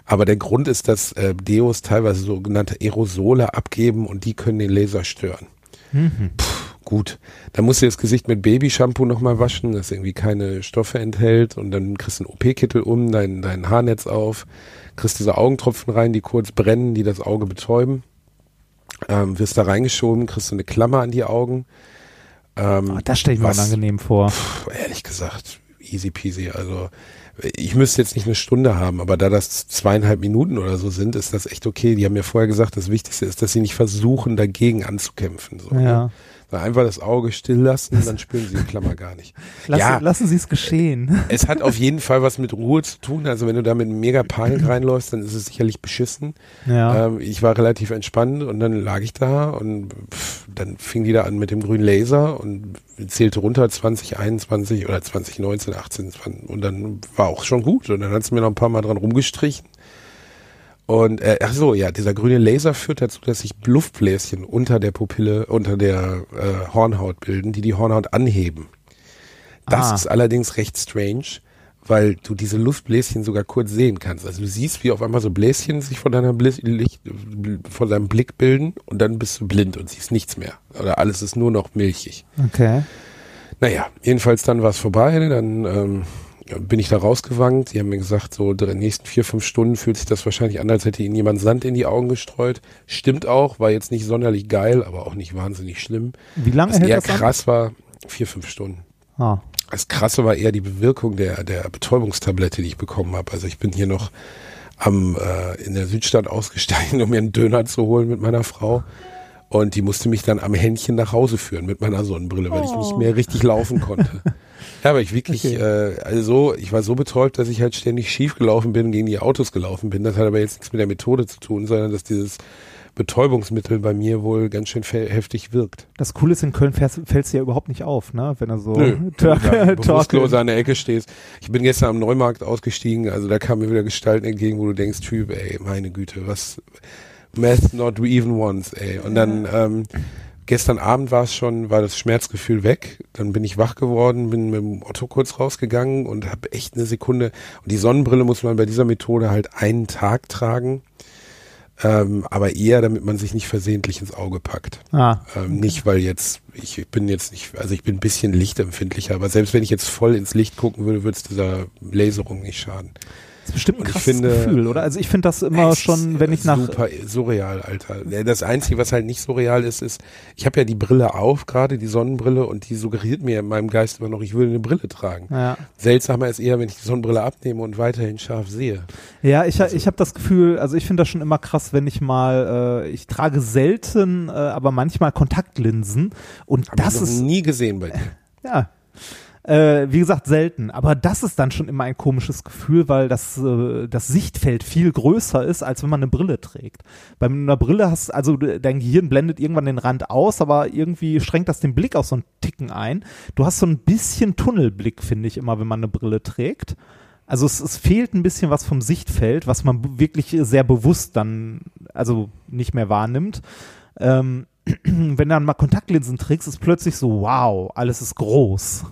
Aber der Grund ist, dass äh, Deos teilweise sogenannte Aerosole abgeben und die können den Laser stören. Puh, gut. Dann musst du das Gesicht mit Babyshampoo nochmal waschen, das irgendwie keine Stoffe enthält und dann kriegst du einen OP-Kittel um, dein, dein Haarnetz auf, kriegst diese Augentropfen rein, die kurz brennen, die das Auge betäuben. Ähm, wirst da reingeschoben, kriegst du eine Klammer an die Augen. Ähm, Ah, das stelle ich mir was- unangenehm vor. Puh, ehrlich gesagt, easy peasy. Also ich müsste jetzt nicht eine Stunde haben, aber da das zweieinhalb Minuten oder so sind, ist das echt okay. Die haben mir vorher gesagt, das Wichtigste ist, dass sie nicht versuchen, dagegen anzukämpfen. So, Ja. Einfach das Auge still lassen, dann spüren sie die Klammer gar nicht. Lassen, ja, lassen Sie es geschehen. es hat auf jeden Fall was mit Ruhe zu tun. Also wenn du da mit mega Panik reinläufst, dann ist es sicherlich beschissen. Ja. Ähm, ich war relativ entspannt und dann lag ich da und pff, dann fing die da an mit dem grünen Laser und zählte runter 2021 oder 2019, 18 20, und dann war auch schon gut und dann hat sie mir noch ein paar Mal dran rumgestrichen. Und äh, ach so, ja, dieser grüne Laser führt dazu, dass sich Luftbläschen unter der Pupille, unter der äh, Hornhaut bilden, die die Hornhaut anheben. Das Ah. ist allerdings recht strange, weil du diese Luftbläschen sogar kurz sehen kannst. Also du siehst, wie auf einmal so Bläschen sich von deiner Blis Licht, von deinem Blick bilden und dann bist du blind und siehst nichts mehr. Oder alles ist nur noch milchig. Okay. Naja, jedenfalls dann war es vorbei, dann ähm, bin ich da rausgewankt. Die haben mir gesagt, so in den nächsten vier, fünf Stunden fühlt sich das wahrscheinlich an, als hätte ihnen jemand Sand in die Augen gestreut. Stimmt auch, war jetzt nicht sonderlich geil, aber auch nicht wahnsinnig schlimm. Wie lange Was hält eher das an? krass war, vier, fünf Stunden. Ah. Das Krasse war eher die Bewirkung der, der Betäubungstablette, die ich bekommen habe. Also ich bin hier noch am äh, in der Südstadt ausgestiegen, um mir einen Döner zu holen mit meiner Frau. Und die musste mich dann am Händchen nach Hause führen mit meiner Sonnenbrille, weil ich nicht mehr richtig laufen konnte. Ja, aber ich wirklich, Okay. äh, also ich war so betäubt, dass ich halt ständig schief gelaufen bin gegen die Autos gelaufen bin. Das hat aber jetzt nichts mit der Methode zu tun, sondern dass dieses Betäubungsmittel bei mir wohl ganz schön heftig wirkt. Das Coole ist, in Köln fällst, du ja überhaupt nicht auf, ne? Wenn er so Nö, du da bewusstlos an der Ecke stehst. Ich bin gestern am Neumarkt ausgestiegen, also da kamen mir wieder Gestalten entgegen, wo du denkst, Typ, ey, meine Güte, was Math not even once, ey. Und dann ähm, gestern Abend war es schon, war das Schmerzgefühl weg. Dann bin ich wach geworden, bin mit dem Otto kurz rausgegangen und habe echt eine Sekunde. Und die Sonnenbrille muss man bei dieser Methode halt einen Tag tragen. Ähm, aber eher, damit man sich nicht versehentlich ins Auge packt. Ah, Ähm, Nicht, weil jetzt, ich bin jetzt nicht, also ich bin ein bisschen lichtempfindlicher, aber selbst wenn ich jetzt voll ins Licht gucken würde, würde es dieser Laserung nicht schaden. Das ist bestimmt ein krasses finde, Gefühl, oder? Also ich finde das immer schon, wenn ich nach Super surreal, Alter. Das Einzige, was halt nicht surreal ist, ist, ich habe ja die Brille auf, gerade die Sonnenbrille, und die suggeriert mir in meinem Geist immer noch, ich würde eine Brille tragen. ja. Seltsamer ist eher, wenn ich die Sonnenbrille abnehme und weiterhin scharf sehe. Ja, ich, ich habe das Gefühl, also ich finde das schon immer krass, wenn ich mal, äh, ich trage selten, äh, aber manchmal Kontaktlinsen und Hab das ich noch ist, nie gesehen bei dir. ja, äh, wie gesagt, selten, aber das ist dann schon immer ein komisches Gefühl, weil das, äh, das Sichtfeld viel größer ist, als wenn man eine Brille trägt. Bei einer Brille hast, also dein Gehirn blendet irgendwann den Rand aus, aber irgendwie schränkt das den Blick auch so einen Ticken ein. Du hast so ein bisschen Tunnelblick, finde ich immer, wenn man eine Brille trägt. Also es, es fehlt ein bisschen was vom Sichtfeld, was man wirklich sehr bewusst dann, also nicht mehr wahrnimmt. Ähm, wenn du dann mal Kontaktlinsen trägst, ist plötzlich so, wow, alles ist groß.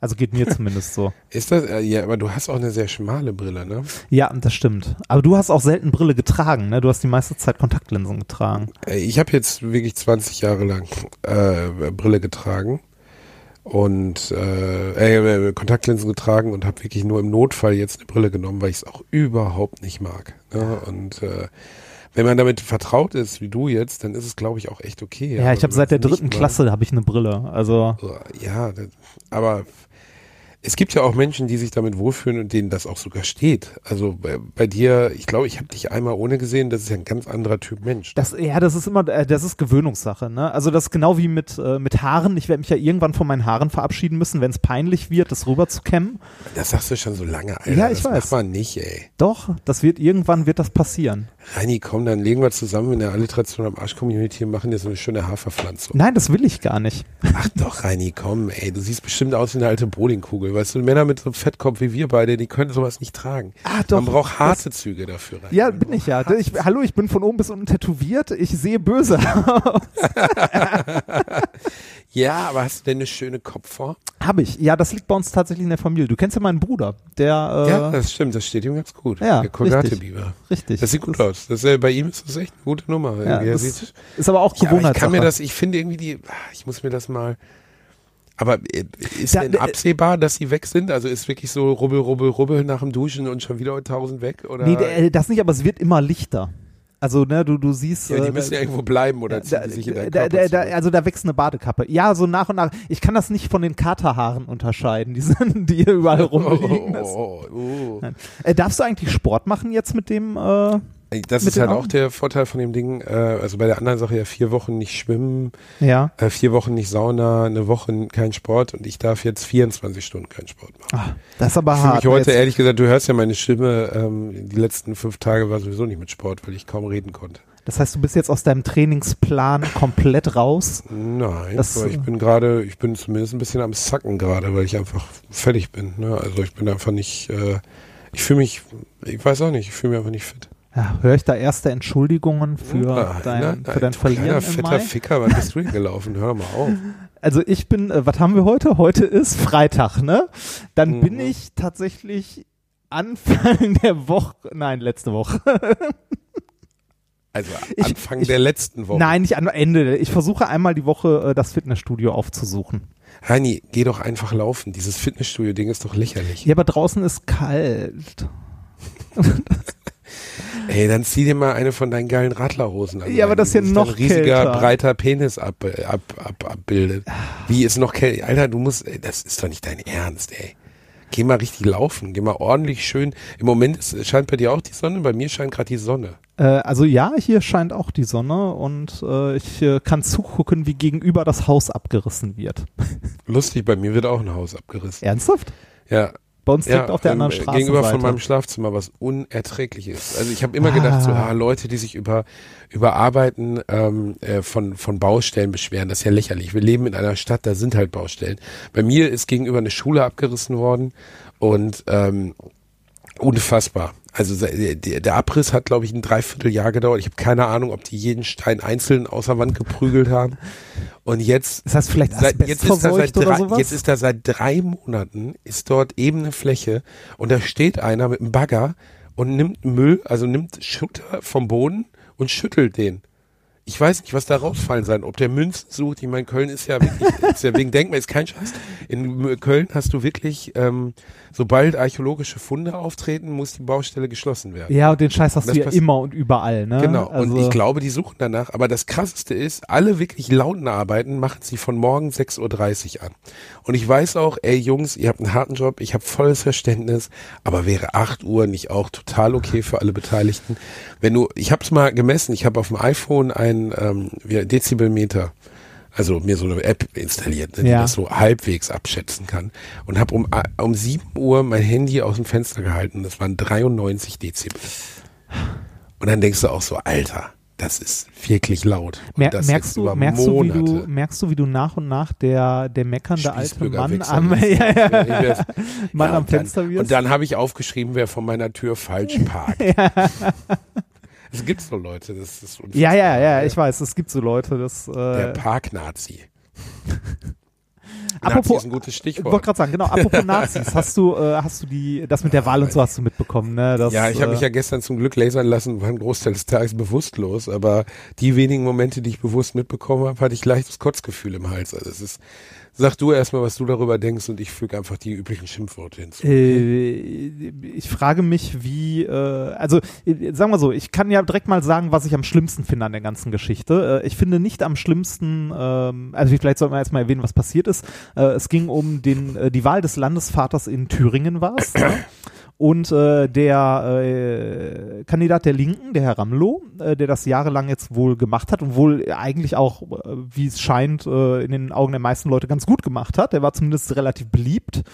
Also geht mir zumindest so. Ist das, äh, ja, aber du hast auch eine sehr schmale Brille, ne? Ja, das stimmt. Aber du hast auch selten Brille getragen, ne? Du hast die meiste Zeit Kontaktlinsen getragen. Äh, Ich habe jetzt wirklich 20 Jahre lang äh, Brille getragen und äh, äh, Kontaktlinsen getragen und habe wirklich nur im Notfall jetzt eine Brille genommen, weil ich es auch überhaupt nicht mag. Ne? Und äh, wenn man damit vertraut ist, wie du jetzt, dann ist es, glaube ich, auch echt okay. Ja, ich habe seit der dritten Klasse habe ich eine Brille. Also Ja, aber es gibt ja auch Menschen, die sich damit wohlfühlen und denen das auch sogar steht. Also bei, bei dir, ich glaube, ich habe dich einmal ohne gesehen, das ist ja ein ganz anderer Typ Mensch. das, ja, das ist immer, äh, das ist Gewöhnungssache. Ne? Also das ist genau wie mit äh, mit Haaren. Ich werde mich ja irgendwann von meinen Haaren verabschieden müssen, wenn es peinlich wird, das rüber zu kämmen. Das sagst du schon so lange, Alter. Ja, ich das weiß. macht man nicht, ey. Doch, das wird irgendwann wird das passieren. Reini, komm, dann legen wir zusammen in der Alliteration am Arsch-Community und machen dir so eine schöne Haarverpflanzung. Nein, das will ich gar nicht. Ach doch, Reini, komm, ey, du siehst bestimmt aus wie eine alte Bowlingkugel. Weißt du, Männer mit so einem Fettkopf wie wir beide, die können sowas nicht tragen. Ah, doch, Man braucht das- harte Züge dafür, Reini. Ja, bin ich ja. Ich, hallo, ich bin von oben bis unten tätowiert. Ich sehe böse aus. Ja, aber hast du denn eine schöne Kopfform? Habe ich. Ja, das liegt bei uns tatsächlich in der Familie. Du kennst ja meinen Bruder, der äh, ja, das stimmt, das steht ihm ganz gut. ja, der Kolgate richtig. Richtig. Das sieht gut aus. Das, äh, bei ihm ist das echt eine gute Nummer. Ja, das sieht, ist aber auch ja, aber ich kann mir das, ich finde irgendwie die, ah, ich muss mir das mal, aber äh, ist Da- denn absehbar, dass sie weg sind? Also ist wirklich so rubbel, rubbel, rubbel nach dem Duschen und schon wieder tausend weg? Oder? nee, äh, das nicht, aber es wird immer lichter. Also, ne, du, du siehst. ja, die äh, müssen ja irgendwo bleiben oder ziehen da, sich in deinen da, Körper da, also da wächst eine Badekappe. Ja, so nach und nach. Ich kann das nicht von den Katerhaaren unterscheiden, die, sind, die hier überall rumliegen. Oh, oh, oh. Nein. Äh, darfst du eigentlich Sport machen jetzt mit dem? Äh, Das ist halt auch der Vorteil von dem Ding, äh, also bei der anderen Sache ja vier Wochen nicht schwimmen, ja. äh, vier Wochen nicht Sauna, eine Woche kein Sport und ich darf jetzt 24 Stunden keinen Sport machen. Ah, das ist aber Ich hart. mich heute, Jetzt- ehrlich gesagt, du hörst ja meine Stimme, ähm, die letzten fünf Tage war sowieso nicht mit Sport, weil ich kaum reden konnte. Das heißt, du bist jetzt aus deinem Trainingsplan komplett raus. Nein, Das- ich bin gerade, ich bin zumindest ein bisschen am Sacken gerade, weil ich einfach fertig bin. Ne? Also ich bin einfach nicht, äh, ich fühle mich, ich weiß auch nicht, ich fühle mich einfach nicht fit. Ja, höre ich da erste Entschuldigungen für Nein, dein, nein, für dein Verlieren Kleiner fetter? Ficker, was bist du gelaufen? Hör mal auf. Also ich bin, äh, was haben wir heute? Heute ist Freitag, ne? Dann Mhm. bin ich tatsächlich Anfang der Woche, nein, letzte Woche. Also Ich- Anfang ich- der letzten Woche. Nein, nicht am Ende. Ich versuche einmal die Woche äh, das Fitnessstudio aufzusuchen. Heini, geh doch einfach laufen. Dieses Fitnessstudio-Ding ist doch lächerlich. Ja, aber draußen ist kalt. Ey, dann zieh dir mal eine von deinen geilen Radlerhosen an. Ja, aber das ist ja noch ein riesiger, kälter. breiter Penis ab, ab, ab, abbildet. Wie ist noch kälter? Alter, du musst, ey, das ist doch nicht dein Ernst, ey. Geh mal richtig laufen, geh mal ordentlich schön. Im Moment ist, scheint bei dir auch die Sonne, bei mir scheint gerade die Sonne. Äh, also ja, hier scheint auch die Sonne und äh, ich äh, kann zugucken, wie gegenüber das Haus abgerissen wird. Lustig, bei mir wird auch ein Haus abgerissen. Ernsthaft? Ja, Bei uns direkt ja auf der ähm, anderen Straße. gegenüber von meinem Schlafzimmer, was unerträglich ist. Also ich habe immer gedacht, so Ah. ah, Leute, die sich über über Arbeiten ähm, äh, von von Baustellen beschweren, das ist ja lächerlich. Wir leben in einer Stadt, da sind halt Baustellen. Bei mir ist gegenüber eine Schule abgerissen worden und ähm, unfassbar. Also der, Abriss hat, glaube ich, ein Dreivierteljahr gedauert. Ich habe keine Ahnung, ob die jeden Stein einzeln außer Wand geprügelt haben. Und jetzt Das heißt vielleicht Seit, jetzt, ist da seit drei, jetzt ist da seit drei Monaten, ist dort ebene Fläche und da steht einer mit einem Bagger und nimmt Müll, also nimmt Schutter vom Boden und schüttelt den. Ich weiß nicht, was da rausfallen sein, ob der Münzen sucht. Ich meine, Köln ist ja wirklich, ist ja wegen Denkmal, ist kein Scheiß. In Köln hast du wirklich, ähm, sobald archäologische Funde auftreten, muss die Baustelle geschlossen werden. ja, und den Scheiß hast du ja immer und überall, ne? Genau, Also, und ich glaube, die suchen danach. Aber das Krasseste ist, alle wirklich lauten Arbeiten machen sie von morgen 6.30 Uhr an. Und ich weiß auch, ey Jungs, ihr habt einen harten Job, ich habe volles Verständnis, aber wäre 8 Uhr nicht auch total okay für alle Beteiligten? Wenn du, ich habe es mal gemessen, ich habe auf dem iPhone ein ähm, wie, Dezibelmeter, also mir so eine App installiert, ne, die Ja. das so halbwegs abschätzen kann. Und habe um, um 7 Uhr mein Handy aus dem Fenster gehalten, das waren 93 Dezibel. Und dann denkst du auch so, Alter, das ist wirklich laut. Mer das merkst du, merkst du, wie du, merkst du, wie du nach und nach der, der meckernde alte Mann am, ja, ja, Mann Ja, am Fenster wirst? Und dann habe ich aufgeschrieben, wer vor meiner Tür falsch parkt. Es gibt so Leute, das ist unfassbar. ja, ja, ja, ich weiß, es gibt so Leute, das, Der äh, Parknazi. Nazi Apropos- ist ein gutes ich wollte Stichwort. gerade sagen, genau, apropos Nazis, hast du, äh, hast du die, das mit der Wahl und so hast du mitbekommen, ne? Das, Ja, ich habe mich äh, ja gestern zum Glück lasern lassen, war ein Großteil des Tages bewusstlos, aber die wenigen Momente, die ich bewusst mitbekommen habe, hatte ich leichtes Kotzgefühl im Hals. Also es ist Sag du erstmal, was du darüber denkst und ich füge einfach die üblichen Schimpfworte hinzu. Äh, ich frage mich, wie, äh, also äh, sagen wir so, ich kann ja direkt mal sagen, was ich am schlimmsten finde an der ganzen Geschichte. Äh, ich finde nicht am schlimmsten, ähm, also vielleicht sollten wir erstmal erwähnen, was passiert ist. Äh, es ging um den, äh, die Wahl des Landesvaters in Thüringen war es. Und äh, der äh, Kandidat der Linken, der Herr Ramlow, äh, der das jahrelang jetzt wohl gemacht hat und wohl eigentlich auch, äh, wie es scheint, äh, in den Augen der meisten Leute ganz gut gemacht hat, der war zumindest relativ beliebt,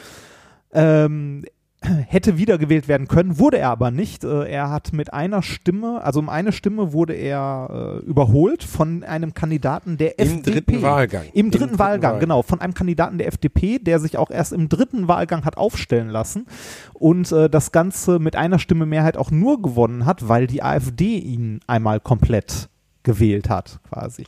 ähm, hätte wiedergewählt werden können, wurde er aber nicht. Äh, er hat mit einer Stimme, also um eine Stimme wurde er äh, überholt von einem Kandidaten der Im FDP. dritten Wahlgang. Im dritten Wahlgang, genau, von einem Kandidaten der FDP, der sich auch erst im dritten Wahlgang hat aufstellen lassen und äh, das Ganze mit einer Stimme Mehrheit auch nur gewonnen hat, weil die AfD ihn einmal komplett gewählt hat, quasi.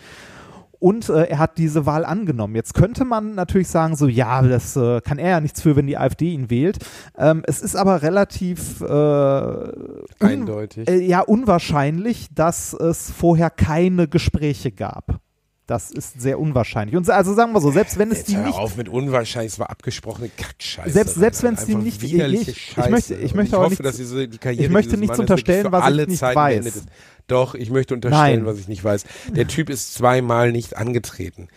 Und äh, er hat diese Wahl angenommen. Jetzt könnte man natürlich sagen, so ja, das äh, kann er ja nichts für, wenn die AfD ihn wählt. Ähm, es ist aber relativ äh, un Eindeutig. äh, ja unwahrscheinlich, dass es vorher keine Gespräche gab. Das ist sehr unwahrscheinlich. Und also sagen wir so, selbst wenn es Jetzt die hör nicht auf mit unwahrscheinlich, es war abgesprochene Kackscheiße. Selbst- selbst wenn es die nicht- ich- ich Scheiße. möchte- ich möchte ich hoffe, nichts- dass diese, die Karriere ich möchte nichts Mannes unterstellen, was ich alle nicht Zeiten weiß. beendet ist. Doch, ich möchte unterstellen, Nein. was ich nicht weiß. Der Typ ist zweimal nicht angetreten.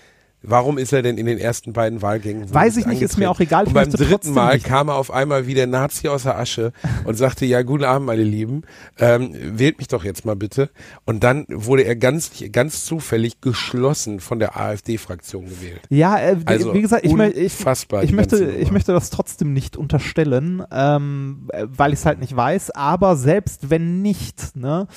Warum ist er denn in den ersten beiden Wahlgängen? Weiß ich nicht, ist mir auch egal, ich Und beim dritten Mal nicht- kam er auf einmal wie der Nazi aus der Asche und sagte, ja, guten Abend, meine Lieben, ähm, wählt mich doch jetzt mal bitte. Und dann wurde er ganz, ganz zufällig geschlossen von der AfD-Fraktion gewählt. Ja, äh, wie- Also wie gesagt, ich, ich, unfassbar, ich, die möchte, ich möchte das trotzdem nicht unterstellen, ähm, äh, weil ich es halt nicht weiß. Aber selbst wenn nicht, ne,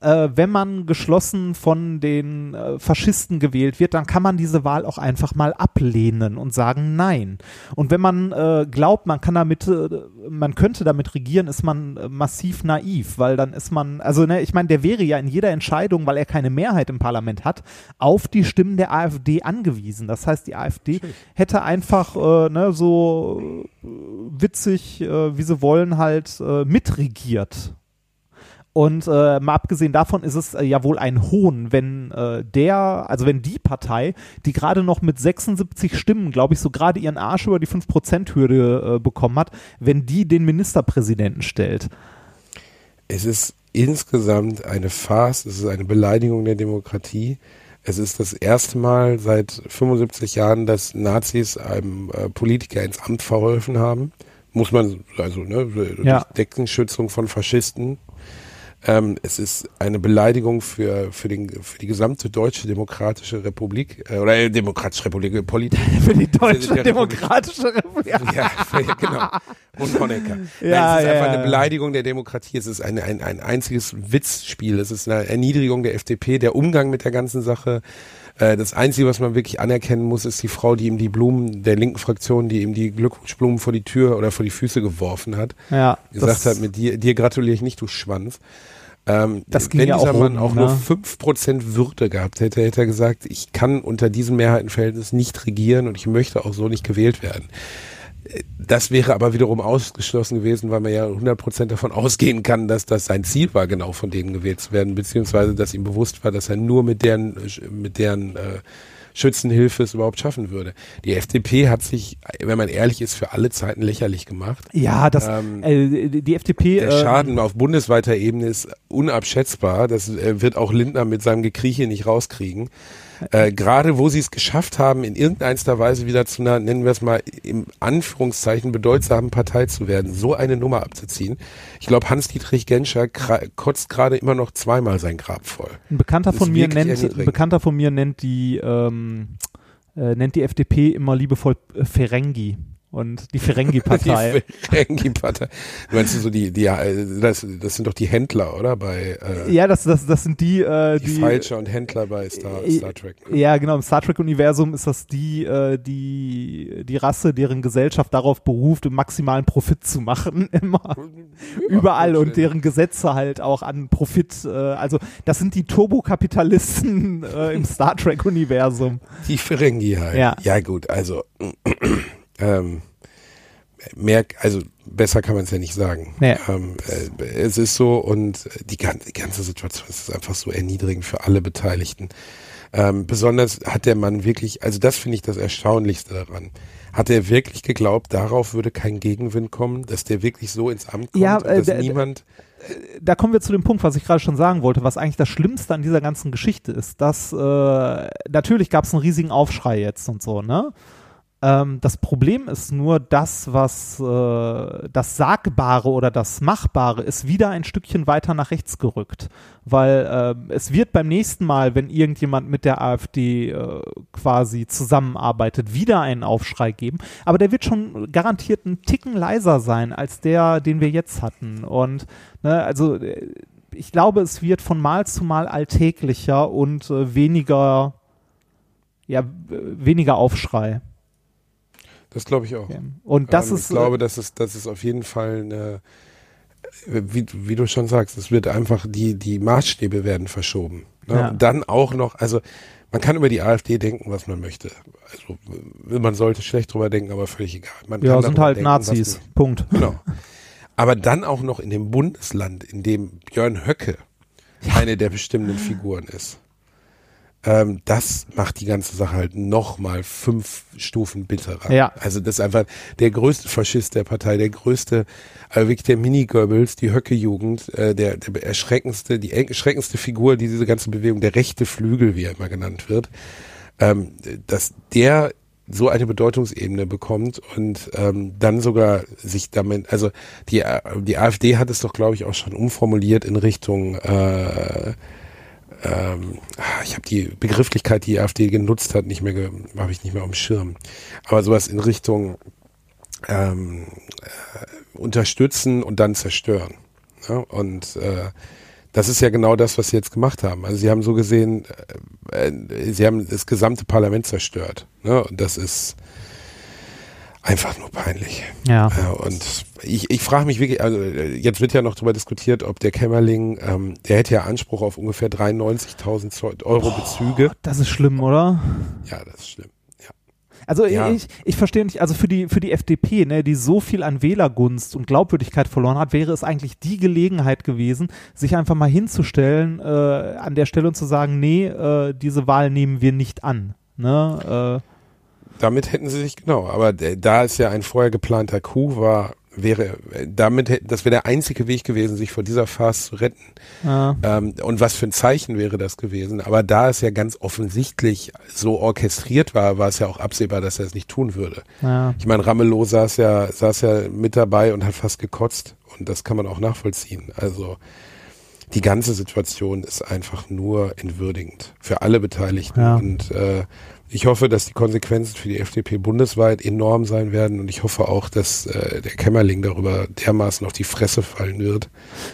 äh, wenn man geschlossen von den äh, Faschisten gewählt wird, dann kann man diese Wahl auch einfach mal ablehnen und sagen Nein. Und wenn man äh, glaubt, man kann damit, äh, man könnte damit regieren, ist man äh, massiv naiv, weil dann ist man, also ne, ich meine, der wäre ja in jeder Entscheidung, weil er keine Mehrheit im Parlament hat, auf die Stimmen der AfD angewiesen. Das heißt, die AfD hätte einfach äh, ne, so witzig, wie sie wollen, halt mitregiert. Und äh, mal abgesehen davon ist es äh, ja wohl ein Hohn, wenn äh, der, also wenn die Partei, die gerade noch mit 76 Stimmen, glaube ich, so gerade ihren Arsch über die 5%-Hürde äh, bekommen hat, wenn die den Ministerpräsidenten stellt. Es ist insgesamt eine Farce, es ist eine Beleidigung der Demokratie. Es ist das erste Mal seit 75 Jahren, dass Nazis einem äh, Politiker ins Amt verholfen haben. Muss man, also ne, Ja. Deckenschützung von Faschisten. Ähm, es ist eine Beleidigung für, für, den, für die gesamte deutsche demokratische Republik, äh, oder äh, demokratische Republik, äh, Politik. Für die Deutsche Der Republik. Demokratische Republik. Ja, ja, genau. Und Honecker. Ja, Nein, es ist ja, einfach eine Beleidigung der Demokratie. Es ist eine, ein, ein einziges Witzspiel. Es ist eine Erniedrigung der FDP, der Umgang mit der ganzen Sache. Äh, Das Einzige, was man wirklich anerkennen muss, ist die Frau, die ihm die Blumen der linken Fraktion, die ihm die Glückwunschblumen vor die Tür oder vor die Füße geworfen hat. Ja, Gesagt hat, mit dir, dir gratuliere ich nicht, du Schwanz. Ähm, Das ging wenn ja dieser auch Mann auch ne? nur 5% Würde gehabt hätte, hätte er gesagt, ich kann unter diesem Mehrheitenverhältnis nicht regieren und ich möchte auch so nicht gewählt werden. Äh, Das wäre aber wiederum ausgeschlossen gewesen, weil man ja 100% davon ausgehen kann, dass das sein Ziel war, genau von denen gewählt zu werden, beziehungsweise dass ihm bewusst war, dass er nur mit deren, mit deren äh, Schützenhilfe es überhaupt schaffen würde. Die FDP hat sich, wenn man ehrlich ist, für alle Zeiten lächerlich gemacht. Ja, das, Ähm, äh, die FDP. Der ähm, Schaden auf bundesweiter Ebene ist unabschätzbar. Das äh, wird auch Lindner mit seinem Gekrieche nicht rauskriegen. Äh, Gerade wo sie es geschafft haben, in irgendeiner Weise wieder zu einer, nennen wir es mal, im Anführungszeichen bedeutsamen Partei zu werden, so eine Nummer abzuziehen. Ich glaube, Hans-Dietrich Genscher kotzt gerade immer noch zweimal sein Grab voll. Ein Bekannter von mir nennt, ein. Bekannter von mir nennt die ähm, äh, nennt die FDP immer liebevoll äh, Ferengi und die Ferengi-Partei. Die Ferengi-Partei. Du meinst so die, die, das, das sind doch die Händler, oder? Bei äh, ja, das, das, das sind die, äh, die, die, Falscher und Händler bei Star, Äh, Star Trek. ne? Ja, genau. Im Star Trek-Universum ist das die, äh, die, die Rasse, deren Gesellschaft darauf beruft, im maximalen Profit zu machen, immer. Überall und deren Gesetze halt auch an Profit, äh, also das sind die Turbokapitalisten äh, im Star Trek-Universum. Die Ferengi halt. Ja. ja gut, also ähm, mehr, also besser kann man es ja nicht sagen. Nee. Ähm, äh, es ist so und die ganze, die ganze Situation ist einfach so erniedrigend für alle Beteiligten. Ähm, besonders hat der Mann wirklich, also das finde ich das Erstaunlichste daran. Hat er wirklich geglaubt, darauf würde kein Gegenwind kommen, dass der wirklich so ins Amt kommt Ja, äh, dass niemand da kommen wir zu dem Punkt, was ich gerade schon sagen wollte, was eigentlich das Schlimmste an dieser ganzen Geschichte ist, dass äh, natürlich gab es einen riesigen Aufschrei jetzt und so, ne? Ähm, das Problem ist nur, das, was äh, das Sagbare oder das Machbare ist wieder ein Stückchen weiter nach rechts gerückt. Weil äh, es wird beim nächsten Mal, wenn irgendjemand mit der AfD äh, quasi zusammenarbeitet, wieder einen Aufschrei geben. Aber der wird schon garantiert einen Ticken leiser sein als der, den wir jetzt hatten. Und ne, also äh, ich glaube, es wird von Mal zu Mal alltäglicher und äh, weniger, ja, weniger Aufschrei. Das glaube ich auch. Und das ähm, ist, ich glaube, äh, das ist, das ist auf jeden Fall eine, wie, wie du schon sagst, es wird einfach, die, die Maßstäbe werden verschoben. Ne? Ja. Dann auch noch, also man kann über die AfD denken, was man möchte. Also man sollte schlecht drüber denken, aber völlig egal. Man ja, sind halt denken, Nazis. man- Punkt. Genau. Aber dann auch noch in dem Bundesland, in dem Björn Höcke eine der bestimmenden Figuren ist. Ähm, das macht die ganze Sache halt nochmal fünf Stufen bitterer. Ja. Also das ist einfach der größte Faschist der Partei, der größte, also wirklich der Mini-Goebbels, die Höcke-Jugend, äh, der, der erschreckendste, die erschreckendste Figur, die diese ganze Bewegung, der rechte Flügel, wie er immer genannt wird, ähm, dass der so eine Bedeutungsebene bekommt und ähm, dann sogar sich damit, also die, äh, die AfD hat es doch, glaube ich, auch schon umformuliert in Richtung, äh, ähm, ah, ich habe die Begrifflichkeit, die die AfD genutzt hat, nicht mehr, habe ich nicht mehr auf dem Schirm, aber sowas in Richtung ähm, äh, unterstützen und dann zerstören. Ja? Und äh, das ist ja genau das, was sie jetzt gemacht haben. Also sie haben so gesehen, äh, äh, sie haben das gesamte Parlament zerstört. Ne? Und das ist einfach nur peinlich. Ja. Äh, und ich, ich frage mich wirklich, also äh, jetzt wird ja noch darüber diskutiert, ob der Kämmerling, ähm, der hätte ja Anspruch auf ungefähr 93.000 Zo- Euro Bezüge. Das ist schlimm, oder? Ja, das ist schlimm. Ja. Also Ja. ich, ich verstehe nicht, also für die, für die FDP, ne, die so viel an Wählergunst und Glaubwürdigkeit verloren hat, wäre es eigentlich die Gelegenheit gewesen, sich einfach mal hinzustellen äh, an der Stelle und zu sagen, nee, äh, diese Wahl nehmen wir nicht an. Ne? Äh, Damit hätten sie sich, genau, aber da es ja ein vorher geplanter Coup war, wäre, äh, damit hätten, das wäre der einzige Weg gewesen, sich vor dieser Farce zu retten. äh, Ähm, und was für ein Zeichen wäre das gewesen? Aber da es ja ganz offensichtlich so orchestriert war, war es ja auch absehbar, dass er es nicht tun würde. ja. Ich meine, Ramelow saß ja, saß ja mit dabei und hat fast gekotzt. Und das kann man auch nachvollziehen. Also die ganze Situation ist einfach nur entwürdigend für alle Beteiligten. Ja. Und äh, ich hoffe, dass die Konsequenzen für die FDP bundesweit enorm sein werden. Und ich hoffe auch, dass äh, der Kämmerling darüber dermaßen auf die Fresse fallen wird.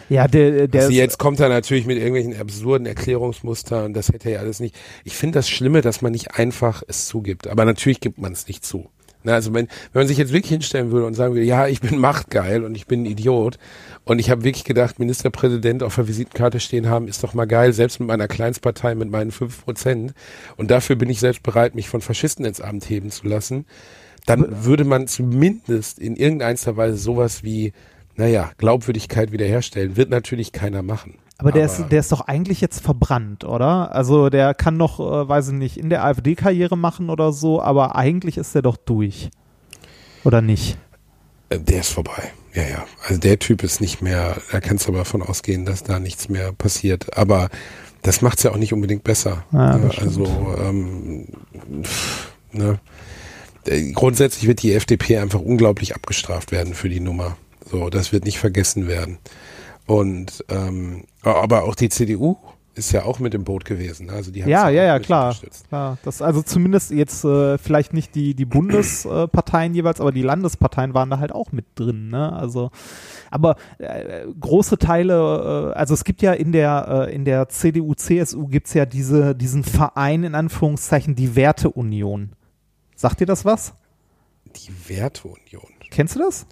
ja, der, der Also jetzt kommt er natürlich mit irgendwelchen absurden Erklärungsmustern und das hätte er ja alles nicht. Ich finde das Schlimme, dass man nicht einfach es zugibt. Aber natürlich gibt man es nicht zu. Na, also wenn, wenn man sich jetzt wirklich hinstellen würde und sagen würde, ja, ich bin machtgeil und ich bin ein Idiot und ich habe wirklich gedacht, Ministerpräsident auf der Visitenkarte stehen haben, ist doch mal geil, selbst mit meiner Kleinstpartei mit meinen fünf Prozent und dafür bin ich selbst bereit, mich von Faschisten ins Amt heben zu lassen, dann würde man zumindest in irgendeiner Weise sowas wie, naja, Glaubwürdigkeit wiederherstellen. Wird natürlich keiner machen. Aber der ist, der ist doch eigentlich jetzt verbrannt, oder? Also der kann noch, äh, weiß ich nicht, in der AfD Karriere machen oder so, aber eigentlich ist der doch durch. Oder nicht? Äh, Der ist vorbei. Ja, ja. Also der Typ ist nicht mehr, da kannst du aber davon ausgehen, dass da nichts mehr passiert. Aber das macht's ja auch nicht unbedingt besser. Ja, Ne? also, ähm, ne? Äh, Grundsätzlich wird die FDP einfach unglaublich abgestraft werden für die Nummer. So, das wird nicht vergessen werden. Und ähm, aber auch die CDU ist ja auch mit im Boot gewesen. Also die Ja, ja, ja, klar. klar. Das, also zumindest jetzt äh, vielleicht nicht die, die Bundesparteien jeweils, aber die Landesparteien waren da halt auch mit drin. Ne? Also, aber äh, große Teile, äh, also es gibt ja in der, äh, in der CDU, CSU gibt's ja diese, diesen Verein in Anführungszeichen, die Werteunion. Sagt dir das was? Die Werteunion. Kennst du das?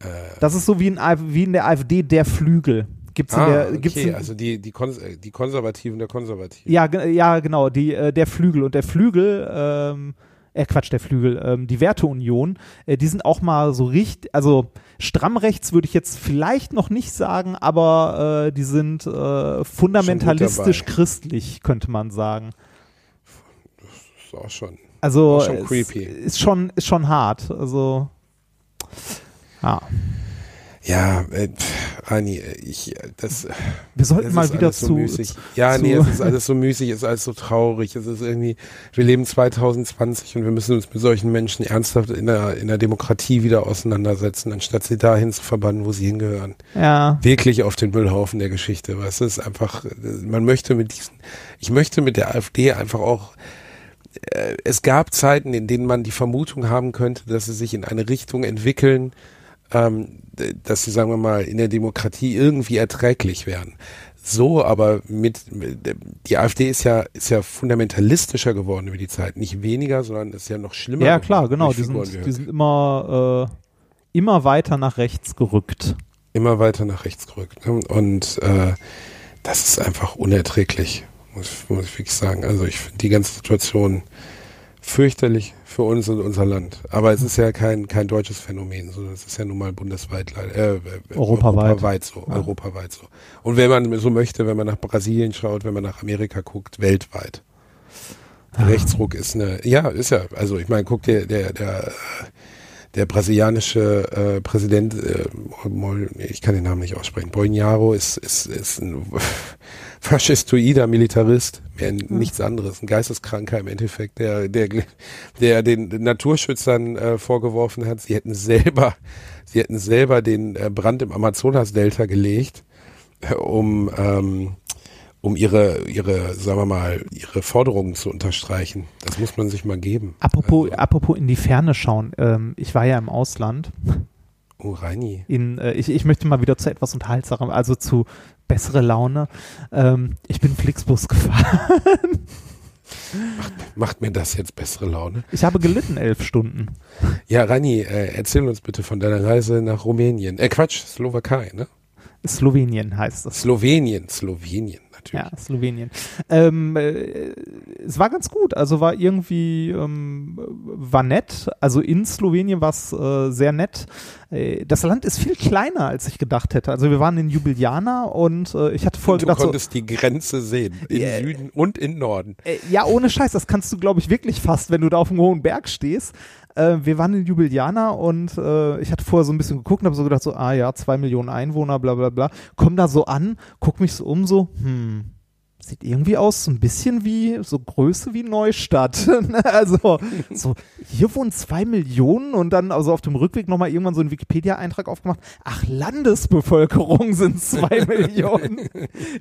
Äh, Das ist so wie in, wie in der AfD der Flügel. Gibt's in ah, der, okay, gibt's in, also die, die, Kons äh, die Konservativen der Konservativen. Ja, ja, genau, die, äh, der Flügel und der Flügel, ähm, äh, Quatsch, der Flügel, ähm, die Werteunion, äh, die sind auch mal so richtig, also stramm rechts würde ich jetzt vielleicht noch nicht sagen, aber äh, die sind äh, fundamentalistisch christlich, könnte man sagen. ist auch schon. Also Auch schon creepy. ist schon ist schon hart. Also ja, Ja, äh, Rani, äh, ich, äh, das, wir sollten es mal wieder so zu, müßig. Ja, zu- nee, es ist alles so müßig, es ist alles so traurig. Es ist irgendwie, wir leben 2020 und wir müssen uns mit solchen Menschen ernsthaft in der, in der Demokratie wieder auseinandersetzen, anstatt sie dahin zu verbannen, wo sie hingehören. ja, Wirklich auf den Müllhaufen der Geschichte. Du, es ist einfach, man möchte mit diesen, ich möchte mit der AfD einfach auch, äh, es gab Zeiten, in denen man die Vermutung haben könnte, dass sie sich in eine Richtung entwickeln, ähm, dass sie, sagen wir mal, in der Demokratie irgendwie erträglich werden. So, aber mit, mit die AfD ist ja ist ja fundamentalistischer geworden über die Zeit, nicht weniger, sondern ist ja noch schlimmer. ja klar, genau. Die sind, die sind immer äh, immer weiter nach rechts gerückt. immer weiter nach rechts gerückt. Ne? Und äh, das ist einfach unerträglich, muss, muss ich wirklich sagen. Also ich finde die ganze Situation fürchterlich für uns und unser Land. Aber es ist ja kein, kein deutsches Phänomen, sondern es ist ja nun mal bundesweit, äh, äh, Europaweit. europaweit so, Ja. europaweit so. Und wenn man so möchte, wenn man nach Brasilien schaut, wenn man nach Amerika guckt, weltweit. Der Rechtsruck ist eine, ja, ist ja, also ich meine, guck dir, der, der, der brasilianische äh, Präsident, äh, ich kann den Namen nicht aussprechen, Bolsonaro ist, ist, ist ein faschistoider Militarist, mehr nichts anderes, ein Geisteskranker im Endeffekt, der, der, der den Naturschützern äh, vorgeworfen hat, sie hätten selber, sie hätten selber den äh, Brand im Amazonas-Delta gelegt, äh, um, ähm, um ihre, ihre, sagen wir mal, ihre Forderungen zu unterstreichen. Das muss man sich mal geben. Apropos, Also, apropos in die Ferne schauen. Ähm, ich war ja im Ausland. oh, Reini. In, äh, ich, ich möchte mal wieder zu etwas unterhaltsamerem, also zu bessere Laune. Ähm, ich bin Flixbus gefahren. Macht mir das jetzt bessere Laune? Ich habe gelitten elf Stunden. Ja, Rani, äh, erzähl uns bitte von deiner Reise nach Rumänien. Äh, Quatsch, Slowakei, ne? Slowenien heißt es. Slowenien, Slowenien natürlich. Ja, Slowenien. Ähm, äh, es war ganz gut. Also war irgendwie, ähm, war nett. Also in Slowenien war es äh, sehr nett. Äh, das Land ist viel kleiner, als ich gedacht hätte. Also wir waren in Ljubljana und äh, ich hatte vorher du gedacht, so, konntest die Grenze sehen, im Ja. Süden und im Norden. Äh, ja, ohne Scheiß, das kannst du, glaube ich, wirklich fast, wenn du da auf einem hohen Berg stehst. Äh, wir waren in Ljubljana und äh, ich hatte vorher so ein bisschen geguckt und habe so gedacht, so, ah ja, zwei Millionen Einwohner, bla bla bla. Komm da so an, guck mich so um, so, hm, sieht irgendwie aus, so ein bisschen wie, so Größe wie Neustadt. also, so, hier wohnen zwei Millionen und dann also auf dem Rückweg nochmal irgendwann so einen Wikipedia-Eintrag aufgemacht. Ach, Landesbevölkerung sind zwei Millionen.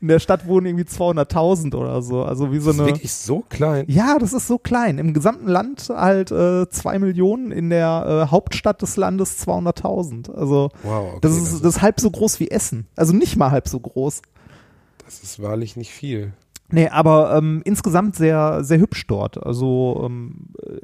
In der Stadt wohnen irgendwie 200.000 oder so. Also wie so Das ist eine. wirklich so klein. Ja, das ist so klein. Im gesamten Land halt äh, zwei Millionen, in der äh, Hauptstadt des Landes 200.000. Also Wow, okay, das, ist, das ist halb so groß wie Essen. Also nicht mal halb so groß. Das ist wahrlich nicht viel. Nee, aber ähm, insgesamt sehr, sehr hübsch dort. Also ähm, äh,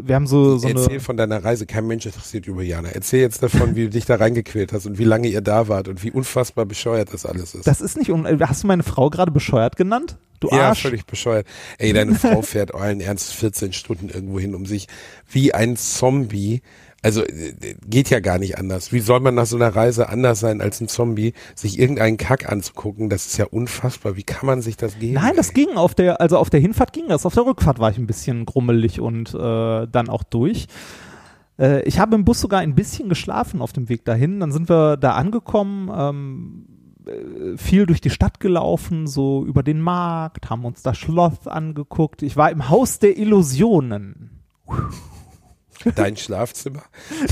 wir haben so, so Erzähl eine. von deiner Reise, kein Mensch interessiert Ljubljana. Erzähl jetzt davon, wie du dich da reingequält hast und wie lange ihr da wart und wie unfassbar bescheuert das alles ist. Das ist nicht. Un äh, hast du meine Frau gerade bescheuert genannt? Du ja, Arsch. völlig bescheuert. Ey, deine Frau fährt allen Ernst 14 Stunden irgendwo hin, um sich wie ein Zombie, also äh, geht ja gar nicht anders. Wie soll man nach so einer Reise anders sein als ein Zombie, sich irgendeinen Kack anzugucken? Das ist ja unfassbar. Wie kann man sich das geben? Nein, das ey? ging auf der, also auf der Hinfahrt ging das. Auf der Rückfahrt war ich ein bisschen grummelig und äh, dann auch durch. Äh, ich habe im Bus sogar ein bisschen geschlafen auf dem Weg dahin. Dann sind wir da angekommen, ähm, äh, viel durch die Stadt gelaufen, so über den Markt, haben uns das Schloss angeguckt. Ich war im Haus der Illusionen. Dein Schlafzimmer?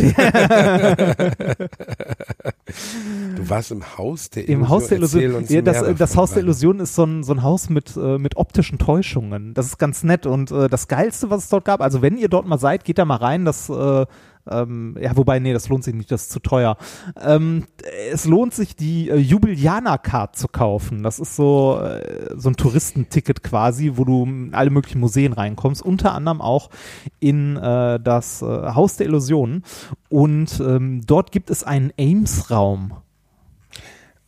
du warst im Haus der Illusion. Im Haus der Illusion. Ja, das, das Haus der. Illusion ist so ein, so ein Haus mit, äh, mit optischen Täuschungen. Das ist ganz nett. Und äh, das Geilste, was es dort gab, also wenn ihr dort mal seid, geht da mal rein. Das, äh, ähm, ja, wobei, nee, das lohnt sich nicht, das ist zu teuer. Ähm, es lohnt sich, die äh, Jubiliana-Card zu kaufen. Das ist so, äh, so ein Touristenticket quasi, wo du in alle möglichen Museen reinkommst. Unter anderem auch in äh, das äh, Haus der Illusionen. Und ähm, dort gibt es einen Ames-Raum.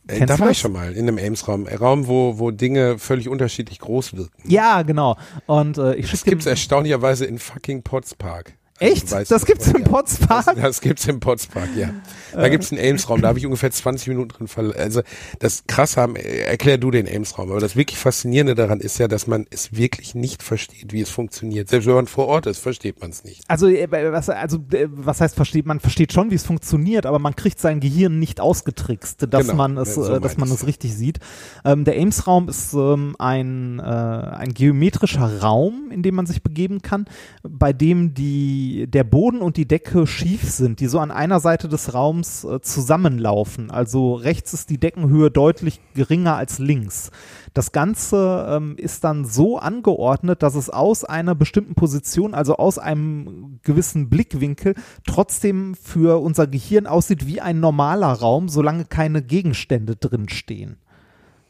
Äh, Kennst da war das? ich schon mal, in einem Ames-Raum. Ein Raum, wo, wo Dinge völlig unterschiedlich groß wirken. Ja, genau. Und äh, ich Das schicke gibt's erstaunlicherweise in fucking Potts Park. Echt? weißt das gibt's im ja. Potspark? Das, das gibt's im Potspark, ja. Da gibt's einen Ames-Raum, da habe ich ungefähr 20 Minuten drin verl Also das krasse haben, äh, erklär du den Ames-Raum, aber das wirklich Faszinierende daran ist ja, dass man es wirklich nicht versteht, wie es funktioniert. Selbst wenn man vor Ort ist, versteht man es nicht. Also, äh, was, also äh, was heißt versteht? Man versteht schon, wie es funktioniert, aber man kriegt sein Gehirn nicht ausgetrickst, dass Genau, man es, so äh, dass man es richtig sieht. Ähm, der Ames-Raum ist ähm, ein, äh, ein geometrischer Raum, in dem man sich begeben kann, bei dem die der Boden und die Decke schief sind, die so an einer Seite des Raums äh, zusammenlaufen. Also rechts ist die Deckenhöhe deutlich geringer als links. Das Ganze ähm, ist dann so angeordnet, dass es aus einer bestimmten Position, also aus einem gewissen Blickwinkel, trotzdem für unser Gehirn aussieht wie ein normaler Raum, solange keine Gegenstände drinstehen.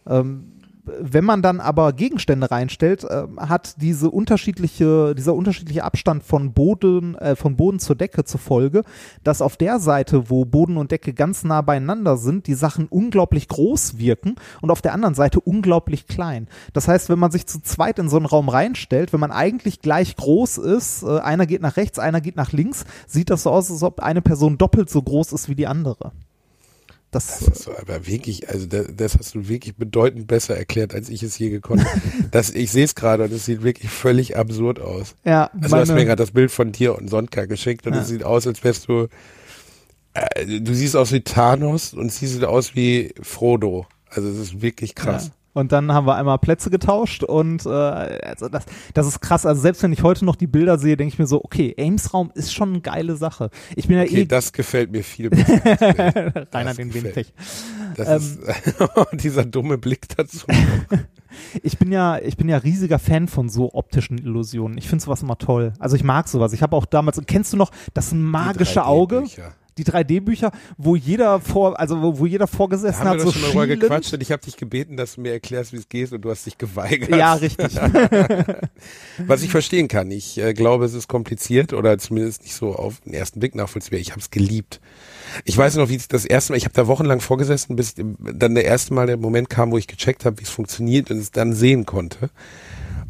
Ähm, wenn man dann aber Gegenstände reinstellt, äh, hat diese unterschiedliche, dieser unterschiedliche Abstand von Boden, äh, von Boden zur Decke zur Folge, dass auf der Seite, wo Boden und Decke ganz nah beieinander sind, die Sachen unglaublich groß wirken und auf der anderen Seite unglaublich klein. Das heißt, wenn man sich zu zweit in so einen Raum reinstellt, wenn man eigentlich gleich groß ist, äh, einer geht nach rechts, einer geht nach links, sieht das so aus, als ob eine Person doppelt so groß ist wie die andere. Das, Das ist so, aber wirklich, also das, das hast du wirklich bedeutend besser erklärt, als ich es je gekonnt habe. Das, ich sehe es gerade und es sieht wirklich völlig absurd aus. ja, Also du hast mir gerade das Bild von dir und Sonntag geschickt und Ja. es sieht aus, als wärst du, äh, du siehst aus wie Thanos und siehst aus wie Frodo. Also es ist wirklich krass. Ja. Und dann haben wir einmal Plätze getauscht und äh, also das, das ist krass. Also selbst wenn ich heute noch die Bilder sehe, denke ich mir so, okay, Ames-Raum ist schon eine geile Sache. Ich bin ja Okay, eh das gefällt mir viel besser. Rainer den. Windpech. Das Ähm. ist dieser dumme Blick dazu. Ich bin ja, ich bin ja riesiger Fan von so optischen Illusionen. Ich finde sowas immer toll. Also ich mag sowas. Ich habe auch damals, kennst du noch das magische Auge? 3D-Bücher. Die 3D-Bücher, wo jeder vor, also wo, wo jeder vorgesessen haben hat, wir so schon schielend. gequatscht und ich habe dich gebeten, dass du mir erklärst, wie es geht und du hast dich geweigert. Ja, richtig. Was ich verstehen kann. Ich äh, glaube, es ist kompliziert oder zumindest nicht so auf den ersten Blick nachvollziehbar. Ich habe es geliebt. Ich weiß noch, wie es das erste Mal, ich habe da wochenlang vorgesessen, bis dann der erste Mal der Moment kam, wo ich gecheckt habe, wie es funktioniert und es dann sehen konnte.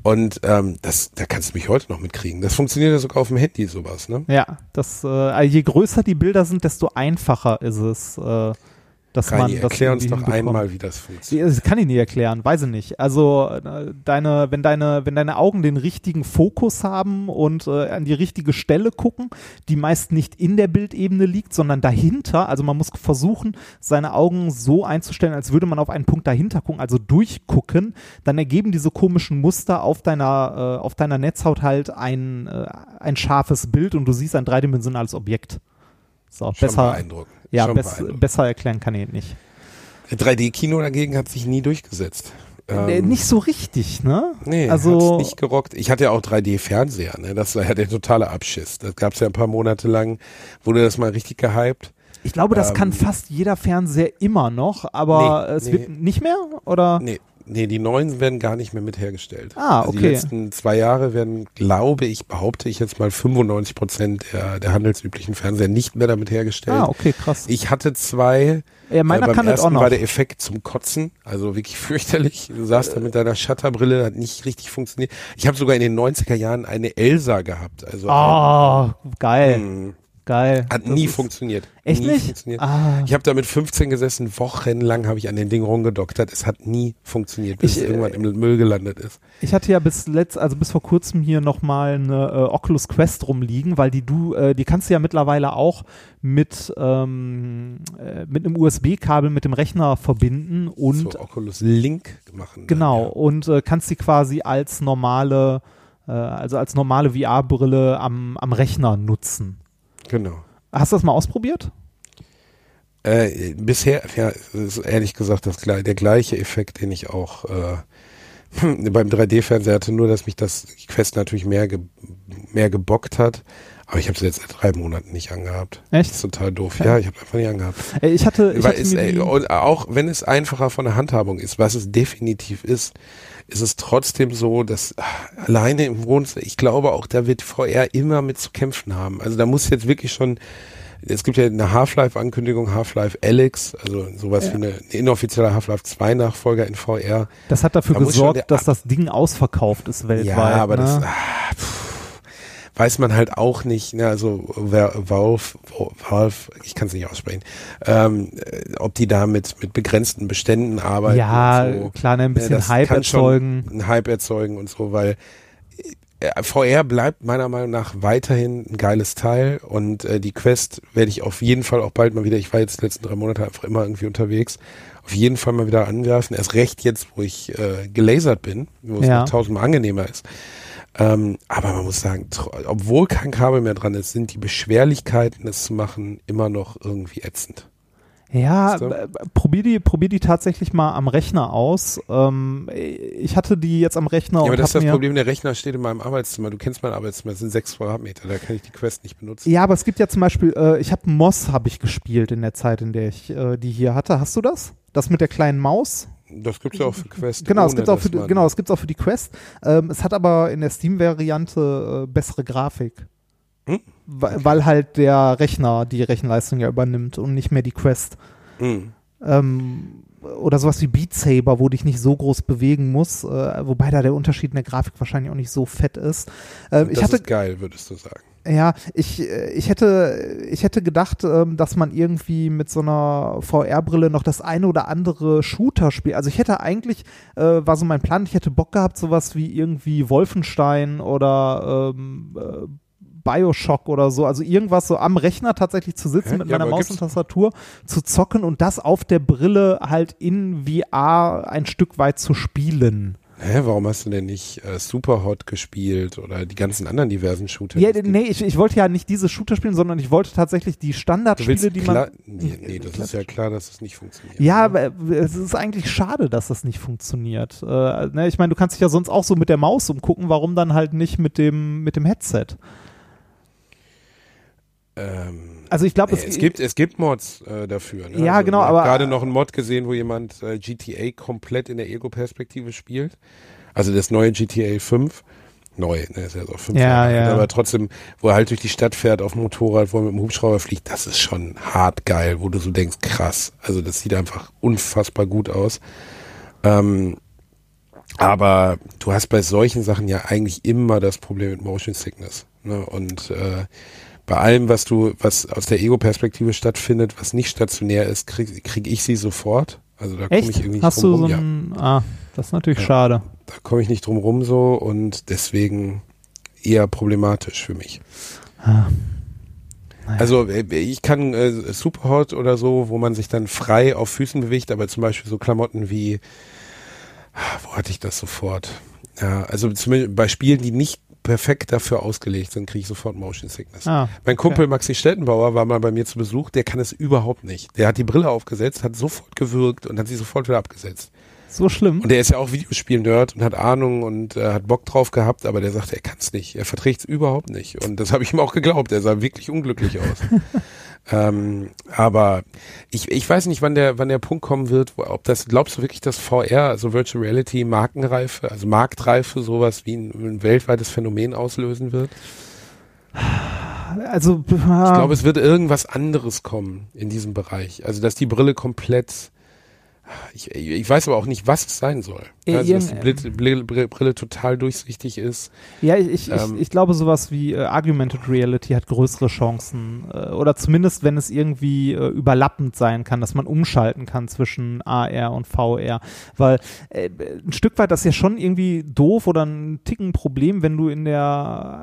Und ähm, das, da kannst du mich heute noch mitkriegen. Das funktioniert ja sogar auf dem Handy, sowas, ne? Ja, das, äh, je größer die Bilder sind, desto einfacher ist es, äh, dass Reini, man das erklär uns doch einmal, wie das funktioniert. Das kann ich nicht erklären, weiß ich nicht. Also äh, deine, wenn deine, wenn deine Augen den richtigen Fokus haben und äh, an die richtige Stelle gucken, die meist nicht in der Bildebene liegt, sondern dahinter. Also man muss versuchen, seine Augen so einzustellen, als würde man auf einen Punkt dahinter gucken, also durchgucken. Dann ergeben diese komischen Muster auf deiner, äh, auf deiner Netzhaut halt ein, äh, ein scharfes Bild und du siehst ein dreidimensionales Objekt. So, Schon besser, beeindruckend. Ja, bess, besser erklären kann ich nicht. 3D-Kino dagegen hat sich nie durchgesetzt. Äh, Ähm, nicht so richtig, ne? Nee, also nicht gerockt. Ich hatte ja auch 3D-Fernseher, ne? Das war ja der totale Abschiss. Das gab's ja ein paar Monate lang, wurde das mal richtig gehypt. ich glaube, das ähm, kann fast jeder Fernseher immer noch, aber Nee, es nee. wird nicht mehr oder? Nee, nee, die neuen werden gar nicht mehr mit hergestellt. Ah, Also Die okay. letzten zwei Jahre werden, glaube ich, behaupte ich jetzt mal 95 Prozent der, der handelsüblichen Fernseher nicht mehr damit hergestellt. Ah, okay, krass. Ich hatte zwei. Ja, meiner äh, beim kann das ersten auch noch. war der Effekt zum Kotzen, also wirklich fürchterlich. Du saßt da mit deiner Shutterbrille, hat nicht richtig funktioniert. Ich habe sogar in den 90er Jahren eine Elsa gehabt. Also Oh, geil, Hm, geil. hat Das nie funktioniert. Echt nie nicht? Funktioniert. Ah. Ich habe da mit 15 gesessen, wochenlang habe ich an den Ding rumgedoktert. Es hat nie funktioniert, bis Ich, es irgendwann im Müll gelandet ist. Ich hatte ja bis letzt, also bis vor kurzem hier nochmal eine äh, Oculus Quest rumliegen, weil die du, äh, die kannst du ja mittlerweile auch mit, ähm, äh, mit einem USB-Kabel mit dem Rechner verbinden und so Oculus Link machen. Genau, Dann, und äh, kannst sie quasi als normale, äh, also als normale VR-Brille am, am Rechner nutzen. Ja. Genau. Hast du das mal ausprobiert? Äh, bisher, ja, es ist ehrlich gesagt das, der gleiche Effekt, den ich auch äh, beim 3D-Fernseher hatte, nur dass mich das Quest natürlich mehr, ge mehr gebockt hat. Aber ich habe sie jetzt seit drei Monaten nicht angehabt. Echt? Das ist total doof. Ja, ich habe einfach nicht angehabt. Äh, ich hatte, ich Weil hatte es, ey, auch wenn es einfacher von der Handhabung ist, was es definitiv ist, ist es trotzdem so, dass ah, alleine im Wohnzimmer, ich glaube auch, da wird VR immer mit zu kämpfen haben. Also da muss jetzt wirklich schon, es gibt ja eine Half-Life-Ankündigung, Half-Life Alyx, also sowas wie eine, eine inoffizielle Half-Life 2 Nachfolger in VR. das hat dafür da gesorgt, dass das Ding ausverkauft ist weltweit. ja, aber ne? das, ah, pff, weiß man halt auch nicht, ne, also Val- Valve, Valve, ich kann es nicht aussprechen, ähm, äh, ob die da mit, mit begrenzten Beständen arbeiten. Ja, so. klar, ne, ein bisschen das Hype erzeugen. Einen Hype erzeugen und so, weil äh, VR bleibt meiner Meinung nach weiterhin ein geiles Teil und äh, die Quest werde ich auf jeden Fall auch bald mal wieder, ich war jetzt die letzten drei Monate einfach immer irgendwie unterwegs, auf jeden Fall mal wieder angreifen. Erst recht jetzt, wo ich äh, gelasert bin, wo es Ja. noch tausendmal angenehmer ist. Ähm, aber man muss sagen, obwohl kein Kabel mehr dran ist, sind die Beschwerlichkeiten, es zu machen, immer noch irgendwie ätzend. Ja, äh, probier die, probier die tatsächlich mal am Rechner aus. Ähm, ich hatte die jetzt am Rechner Ja, aber das ist das Problem, der Rechner steht in meinem Arbeitszimmer. Du kennst mein Arbeitszimmer, das sind sechs Quadratmeter, da kann ich die Quest nicht benutzen. Ja, aber es gibt ja zum Beispiel, äh, ich habe Moss habe ich gespielt in der Zeit, in der ich äh, die hier hatte. Hast du das? Das mit der kleinen Maus? Das gibt's ja auch für Quest. Genau, es gibt's auch für, genau, es gibt's auch für die Quest. Ähm, es hat aber in der Steam-Variante äh, bessere Grafik. Hm? Weil, weil halt der Rechner die Rechenleistung ja übernimmt und nicht mehr die Quest. Mhm. ähm, oder sowas wie Beat Saber, wo dich nicht so groß bewegen muss, äh, wobei da der Unterschied in der Grafik wahrscheinlich auch nicht so fett ist. Ich das hatte, ist geil, würdest du sagen. Ja, ich, äh, ich hätte, ich hätte gedacht, ähm, dass man irgendwie mit so einer VR-Brille noch das eine oder andere Shooter spielt. Also ich hätte eigentlich, äh, war so mein Plan, ich hätte Bock gehabt, sowas wie irgendwie Wolfenstein oder ähm, äh, Bioshock oder so, also irgendwas so am Rechner tatsächlich zu sitzen Hä? mit meiner Maus und Tastatur, zu zocken und das auf der Brille halt in VR ein Stück weit zu spielen. Hä, warum hast du denn nicht äh, Superhot gespielt oder die ganzen anderen diversen Shooter? Ja, nee, ich, ich wollte ja nicht diese Shooter spielen, sondern ich wollte tatsächlich die Standardspiele, die man nee, nee, das ist ja klar, dass es nicht funktioniert. Ja, ne? aber es ist eigentlich schade, dass das nicht funktioniert. Äh, ne, ich meine, du kannst dich ja sonst auch so mit der Maus umgucken, warum dann halt nicht mit dem, mit dem Headset? ähm, Also ich glaube, nee, es gibt es gibt Mods äh, dafür. Ne? Ja, genau, ich hab aber- gerade noch einen Mod gesehen, wo jemand äh, GTA komplett in der Ego-Perspektive spielt. Also das neue GTA 5. Neu, ne, ist ja so fünf Ja, ja. aber trotzdem, wo er halt durch die Stadt fährt auf dem Motorrad, wo er mit dem Hubschrauber fliegt, das ist schon hart geil, wo du so denkst, krass. Also das sieht einfach unfassbar gut aus. Ähm, aber du hast bei solchen Sachen ja eigentlich immer das Problem mit Motion Sickness. Ne? Und äh, bei allem, was du, was aus der Ego-Perspektive stattfindet, was nicht stationär ist, krieg, krieg ich sie sofort. Also da komme ich irgendwie nicht drum du so rum. Ja, ah, das ist natürlich Ja. schade. da komme ich nicht drum rum so und deswegen eher problematisch für mich. Ah. Naja. Also äh, ich kann äh, Superhot oder so, wo man sich dann frei auf Füßen bewegt, aber zum Beispiel so Klamotten wie, ah, wo hatte ich das sofort? Ja, also zumindest bei Spielen, die nicht perfekt dafür ausgelegt sind, kriege ich sofort Motion Sickness. Ah, Mein Kumpel Maxi Stettenbauer war mal bei mir zu Besuch, der kann es überhaupt nicht. Der hat die Brille aufgesetzt, hat sofort gewürgt und hat sie sofort wieder abgesetzt. So schlimm. Und der ist ja auch Videospiel-Nerd und hat Ahnung und äh, hat Bock drauf gehabt, aber der sagt, er kann es nicht. Er verträgt es überhaupt nicht. Und das habe ich ihm auch geglaubt. Er sah wirklich unglücklich aus. ähm, aber ich, ich weiß nicht, wann der, wann der Punkt kommen wird, wo, ob das, glaubst du wirklich, dass VR, also Virtual Reality, Markenreife, also Marktreife, sowas wie ein, ein weltweites Phänomen auslösen wird? Also, Ich glaube, es wird irgendwas anderes kommen in diesem Bereich. Also, dass die Brille komplett. Ich, ich weiß aber auch nicht, was es sein soll. Also, dass die Brille, Brille, Brille, total durchsichtig ist. Ja, ich, ich, Ähm, ich, ich glaube, sowas wie äh, Argumented Reality hat größere Chancen. Äh, oder zumindest, wenn es irgendwie äh, überlappend sein kann, dass man umschalten kann zwischen AR und VR. Weil äh, ein Stück weit das ist ja schon irgendwie doof oder ein Ticken Problem, wenn du in der,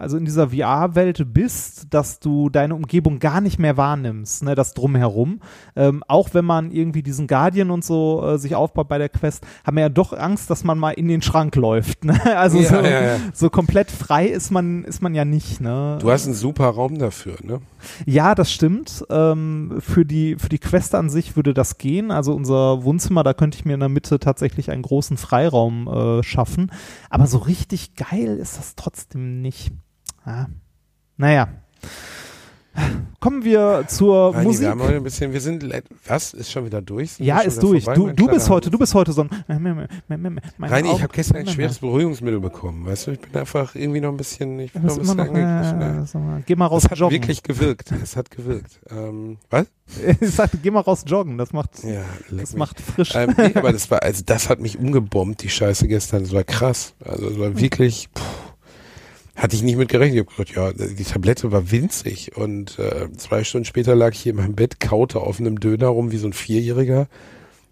also in dieser VR-Welt bist, dass du deine Umgebung gar nicht mehr wahrnimmst, ne, das drumherum. Ähm, auch wenn man irgendwie diesen Guardian und so äh, sich aufbaut bei der Quest, haben wir ja doch Angst, dass man mal in den Schrank läuft. Ne? Also Ja, so, ja, ja. so komplett frei ist man, ist man ja nicht, ne? Du hast einen super Raum dafür, ne? ja, das stimmt. Ähm, für die, für die Quest an sich würde das gehen. Also unser Wohnzimmer, da könnte ich mir in der Mitte tatsächlich einen großen Freiraum äh, schaffen. Aber so richtig geil ist das trotzdem nicht. Ja. Naja. Kommen wir zur Reini, Musik. wir haben heute ein bisschen, wir sind, was? Ist schon wieder durch? Sind Ja, ist durch. vorbei, Du, du bist heute, du bist heute so ein. Reini, ich habe gestern ein schweres Beruhigungsmittel bekommen, weißt du? Ich bin einfach irgendwie noch ein bisschen, ich bin noch ein bisschen noch, angegriffen. äh, ja. geh mal raus Es hat joggen. wirklich gewirkt. Es hat gewirkt. Ähm, was? ich sagte, geh mal raus joggen. Das macht, Ja, das mich. macht frisch. ähm, nee, aber das war, also das hat mich umgebombt, die Scheiße gestern. Das war krass. Also es war wirklich, puh. Hatte ich nicht mit gerechnet. Ich habe gesagt, ja, die Tablette war winzig. Und äh, zwei Stunden später lag ich hier in meinem Bett, kaute auf einem Döner rum wie so ein Vierjähriger.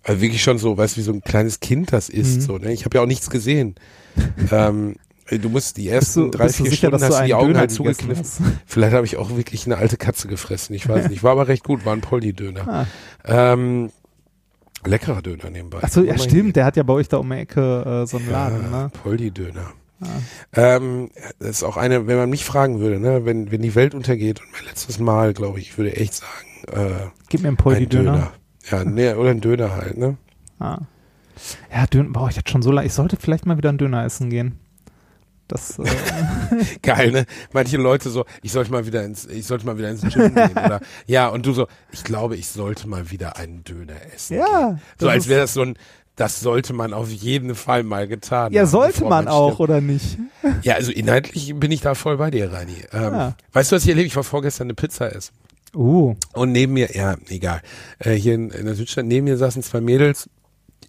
Also wirklich schon so, weißt du, wie so ein kleines Kind das ist. Mhm. So, ne? Ich habe ja auch nichts gesehen. ähm, du musst die ersten du, drei, vier sicher, Stunden hast du die Augen Döner halt zugekniffen. Vielleicht habe ich auch wirklich eine alte Katze gefressen. Ich weiß nicht. War aber recht gut, war ein Polly-Döner. Ah. Ähm, leckerer Döner nebenbei. Achso, ja stimmt, der hat ja bei euch da um die Ecke äh, so einen hier. Laden, Ja, ne? Polly-Döner. Ähm, das ist auch eine, wenn man mich fragen würde, ne, wenn, wenn die Welt untergeht und mein letztes Mal, glaube ich, ich würde echt sagen, äh, Gib mir einen ein Poldi-Döner. Döner. Ja, ne, oder ein Döner halt, ne? Ah. Ja, Döner, boah, ich hatte schon so lange, ich sollte vielleicht mal wieder einen Döner essen gehen. Das, äh, Geil, ne? Manche Leute so, ich sollte mal wieder ins, ich sollte mal wieder ins Gym gehen oder, ja, und du so, ich glaube, ich sollte mal wieder einen Döner essen. ja. gehen. So als wäre das so ein, das sollte man auf jeden Fall mal getan Ja, haben. sollte bevor man auch, oder nicht? Ja, also inhaltlich bin ich da voll bei dir, Reini. Ähm, Ja. Weißt du, was ich erlebe? Ich war vorgestern eine Pizza essen. Uh, Und neben mir, ja, egal, äh, hier in, in der Südstadt, neben mir saßen zwei Mädels.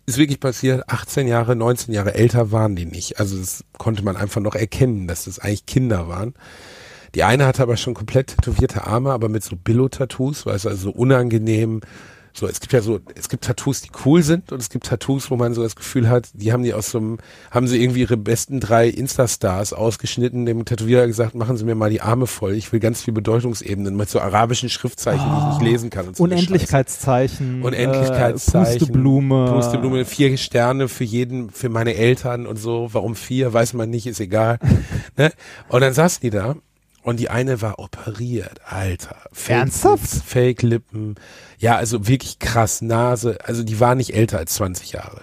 Ist wirklich passiert, 18 Jahre, 19 Jahre älter waren die nicht. Also das konnte man einfach noch erkennen, dass das eigentlich Kinder waren. Die eine hatte aber schon komplett tätowierte Arme, aber mit so Billo-Tattoos, weißt du, also so unangenehm. So, es gibt ja so, es gibt Tattoos, die cool sind und es gibt Tattoos, wo man so das Gefühl hat, die haben die aus so einem, haben sie irgendwie ihre besten drei Insta-Stars ausgeschnitten, dem Tätowierer gesagt, machen Sie mir mal die Arme voll, ich will ganz viel Bedeutungsebenen mit so arabischen Schriftzeichen, die ich nicht lesen kann. Und so. Unendlichkeitszeichen. Unendlichkeitszeichen. Äh, Pusteblume. Pusteblume, vier Sterne für jeden, für meine Eltern und so. Warum vier, weiß man nicht, ist egal. ne? Und dann saß die da und die eine war operiert, Alter. Fake Ernsthaft? Lips, Fake Lippen. Ja, also wirklich krass, Nase. Also die war nicht älter als 20 Jahre.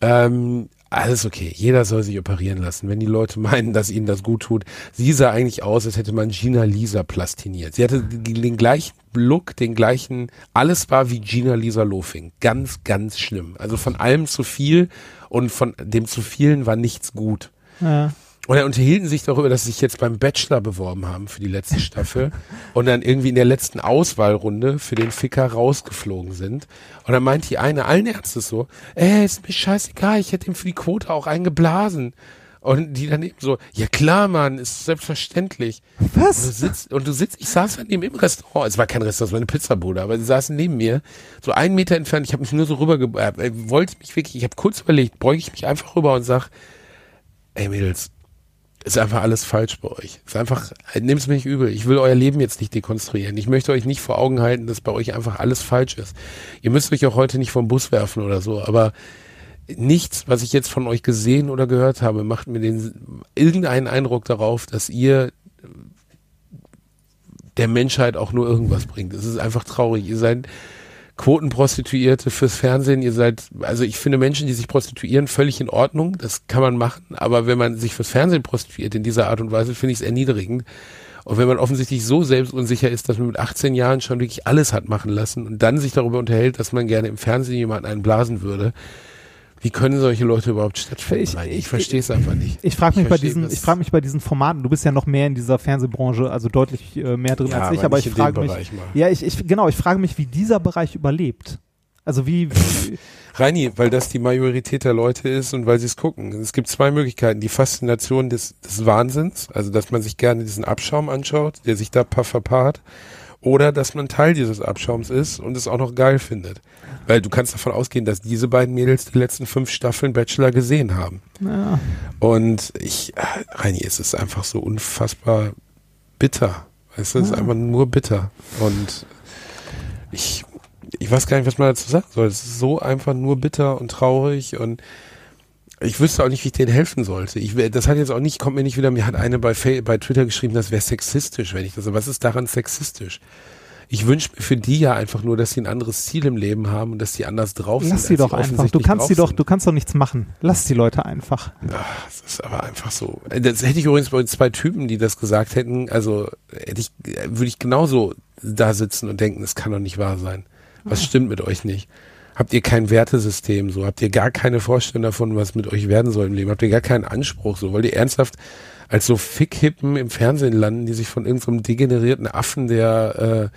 Ähm, alles okay. Jeder soll sich operieren lassen. Wenn die Leute meinen, dass ihnen das gut tut. Sie sah eigentlich aus, als hätte man Gina Lisa plastiniert. Sie hatte den, den gleichen Look, den gleichen, alles war wie Gina Lisa Lofing. Ganz, ganz schlimm. Also von allem zu viel und von dem zu vielen war nichts gut. Ja. Und dann unterhielten sich darüber, dass sie sich jetzt beim Bachelor beworben haben für die letzte Staffel und dann irgendwie in der letzten Auswahlrunde für den Ficker rausgeflogen sind. Und dann meint die eine allen Ernstes so, ey, ist mir scheißegal, ich hätte ihm für die Quote auch eingeblasen. Und die dann eben so, ja klar, Mann, ist selbstverständlich. Und du Was? sitzt, und du sitzt, ich saß dann neben im Restaurant, es war kein Restaurant, es war eine Pizzabude, aber sie saßen neben mir, so einen Meter entfernt, ich habe mich nur so rüber, äh, wollte mich wirklich, ich habe kurz überlegt, beuge ich mich einfach rüber und sag, ey Mädels, ist einfach alles falsch bei euch. Ist einfach, nehmt's mir nicht übel. Ich will euer Leben jetzt nicht dekonstruieren. Ich möchte euch nicht vor Augen halten, dass bei euch einfach alles falsch ist. Ihr müsst euch auch heute nicht vom Bus werfen oder so, aber nichts, was ich jetzt von euch gesehen oder gehört habe, macht mir den, irgendeinen Eindruck darauf, dass ihr der Menschheit auch nur irgendwas bringt. Es ist einfach traurig. Ihr seid Quotenprostituierte fürs Fernsehen. Ihr seid, also ich finde Menschen, die sich prostituieren, völlig in Ordnung. Das kann man machen. Aber wenn man sich fürs Fernsehen prostituiert in dieser Art und Weise, finde ich es erniedrigend. Und wenn man offensichtlich so selbstunsicher ist, dass man mit 18 Jahren schon wirklich alles hat machen lassen und dann sich darüber unterhält, dass man gerne im Fernsehen jemanden einblasen würde, wie können solche Leute überhaupt stattfinden? Ich- Ich, ich, verstehe es einfach nicht. Ich frage mich bei diesen, ich frage mich bei diesen Formaten. Du bist ja noch mehr in dieser Fernsehbranche, also deutlich äh, mehr drin Ja, als ich. aber Aber ich frage mich, ja, ich, ich genau, ich frage mich, wie dieser Bereich überlebt. Also wie, wie Reini, weil das die Majorität der Leute ist und weil sie es gucken. Es gibt zwei Möglichkeiten. Die Faszination des, des Wahnsinns, also dass man sich gerne diesen Abschaum anschaut, der sich da pa- verpaart, oder dass man Teil dieses Abschaums ist und es auch noch geil findet. Weil du kannst davon ausgehen, dass diese beiden Mädels die letzten fünf Staffeln Bachelor gesehen haben. ja, Und ich, äh, Reini, es ist einfach so unfassbar bitter. Es ist Ja. einfach nur bitter. Und ich, ich weiß gar nicht, was man dazu sagen soll. Es ist so einfach nur bitter und traurig und ich wüsste auch nicht, wie ich denen helfen sollte. Ich, das hat jetzt auch nicht, kommt mir nicht wieder, mir hat eine bei, bei Twitter geschrieben, das wäre sexistisch, wenn ich das, was ist daran sexistisch? Ich wünsche mir für die ja einfach nur, dass sie ein anderes Ziel im Leben haben und dass sie anders drauf sind. lass sie doch einfach. Du kannst sie doch, du kannst doch nichts machen. Lass die Leute einfach. Ach, das ist aber einfach so. Das hätte ich übrigens bei zwei Typen, die das gesagt hätten, also hätte ich, würde ich genauso da sitzen und denken, das kann doch nicht wahr sein. Was stimmt mit euch nicht? Habt ihr kein Wertesystem so? Habt ihr gar keine Vorstellung davon, was mit euch werden soll im Leben? Habt ihr gar keinen Anspruch so? Wollt ihr ernsthaft als so Fickhippen im Fernsehen landen, die sich von irgendeinem degenerierten Affen, der, äh,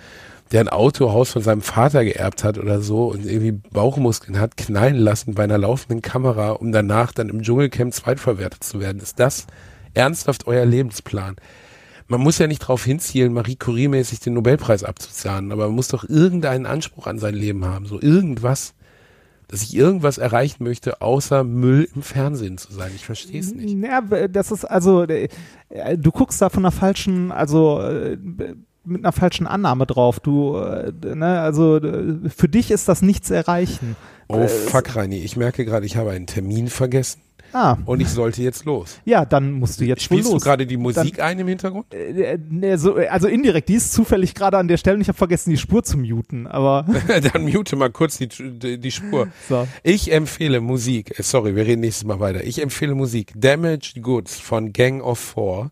der ein Autohaus von seinem Vater geerbt hat oder so und irgendwie Bauchmuskeln hat, knallen lassen bei einer laufenden Kamera, um danach dann im Dschungelcamp zweitverwertet zu werden? Ist das ernsthaft euer Lebensplan? Man muss ja nicht darauf hinzielen, Marie Curie-mäßig den Nobelpreis abzuzahnen, aber man muss doch irgendeinen Anspruch an sein Leben haben, so irgendwas, dass ich irgendwas erreichen möchte, außer Müll im Fernsehen zu sein. Ich verstehe es nicht. Ja, das ist also, äh, du guckst da von einer falschen, also äh, mit einer falschen Annahme drauf. Du, äh, ne, also für dich ist das nichts erreichen. Oh fuck, Reini, ich merke gerade, ich habe einen Termin vergessen Ah, und ich sollte jetzt los. ja, dann musst du jetzt Spielst wohl du los. gerade die Musik ein im Hintergrund? Äh, ne, so, äh, also indirekt, die ist zufällig gerade an der Stelle und ich habe vergessen, die Spur zu muten, aber Dann mute mal kurz die, die, die Spur. so. Ich empfehle Musik, sorry, wir reden nächstes Mal weiter. Ich empfehle Musik Damaged Goods von Gang of Four.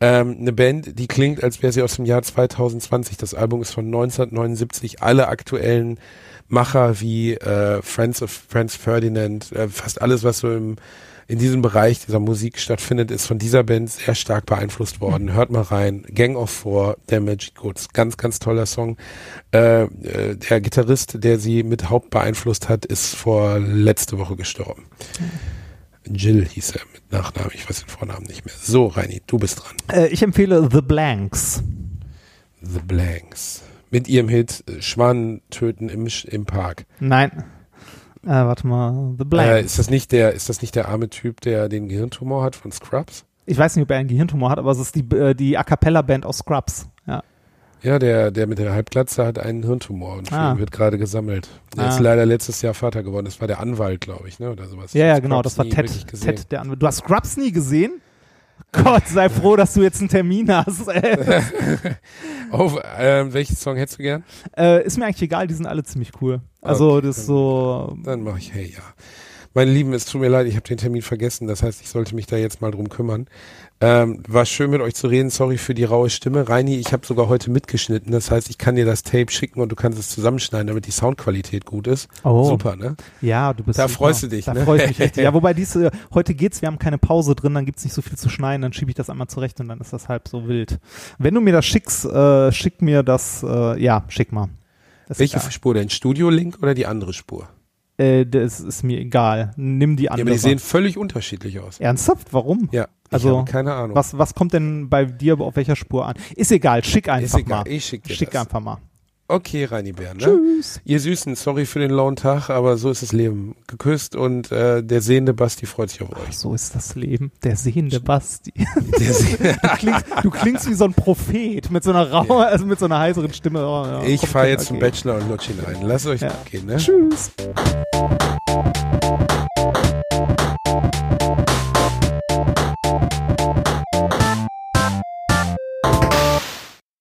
Ähm, eine Band, die klingt, als wäre sie aus dem Jahr 2020. Das Album ist von 1979. Alle aktuellen Macher wie äh, Friends of Franz Ferdinand, äh, fast alles, was so im, in diesem Bereich dieser Musik stattfindet, ist von dieser Band sehr stark beeinflusst worden. Hört mal rein. Gang of Four, Damaged Goods. Ganz, ganz toller Song. Äh, äh, der Gitarrist, der sie mit Haupt beeinflusst hat, ist vor letzte Woche gestorben. Jill hieß er mit Nachnamen, ich weiß den Vornamen nicht mehr. So, Reini, du bist dran. Äh, ich empfehle The Blanks. The Blanks. Mit ihrem Hit äh, Schwan töten im, im Park. Nein. Äh, warte mal, The Äh, Blanks. ist das nicht der, ist das nicht der arme Typ, der den Gehirntumor hat von Scrubs? ich weiß nicht, ob er einen Gehirntumor hat, aber es ist die, äh, die A Cappella-Band aus Scrubs. Ja. Ja, der, der mit der Halbglatze hat einen Hirntumor und Ah. wird gerade gesammelt. Der Ah. ist leider letztes Jahr Vater geworden. Das war der Anwalt, glaube ich, ne? Oder sowas. Ja, ja, genau, das war Ted. Ted der Anwalt. Du hast Scrubs nie gesehen? Gott, sei froh, dass du jetzt einen Termin hast. Oh, ähm, welchen Song hättest du gern? äh, ist mir eigentlich egal, die sind alle ziemlich cool. Also Okay, das ist so. Dann mache ich Hey Ja. Meine Lieben, es tut mir leid, ich habe den Termin vergessen. Das heißt, ich sollte mich da jetzt mal drum kümmern. Ähm, war schön mit euch zu reden. Sorry für die raue Stimme. Reini, ich habe sogar heute mitgeschnitten. Das heißt, ich kann dir das Tape schicken und du kannst es zusammenschneiden, damit die Soundqualität gut ist. Oh. Super, ne? Ja, du bist. Da super. freust du dich, Da ne? freue ich mich richtig. Ja, wobei diese, heute geht's, wir haben keine Pause drin, dann gibt's nicht so viel zu schneiden, dann schiebe ich das einmal zurecht und dann ist das halb so wild. Wenn du mir das schickst, äh, schick mir das, äh, ja, schick mal. Das Welche. Spur denn? Studio-Link oder die andere Spur? Äh, das ist mir egal. Nimm die Ja, andere. aber die sehen völlig unterschiedlich aus. Ernsthaft? Warum? Ja, Also, keine Ahnung. Was, was kommt denn bei dir auf welcher Spur an? Ist egal, schick einfach Ist egal, mal. ich schick dir Schick das. einfach mal. Okay, Reini Bär, ne? Tschüss. Ihr Süßen, sorry für den lauen Tag, aber so ist das Leben. Geküsst und äh, der sehende Basti freut sich auf euch. So ist das Leben. Der sehende Basti. Der Se- Du klingst, du klingst wie so ein Prophet mit so einer rauen, also mit so einer heiseren Stimme. Oh, ja, ich fahre jetzt zum. Bachelor und lutsch ihn ein. Lasst euch Ja. gut gehen, ne? Tschüss.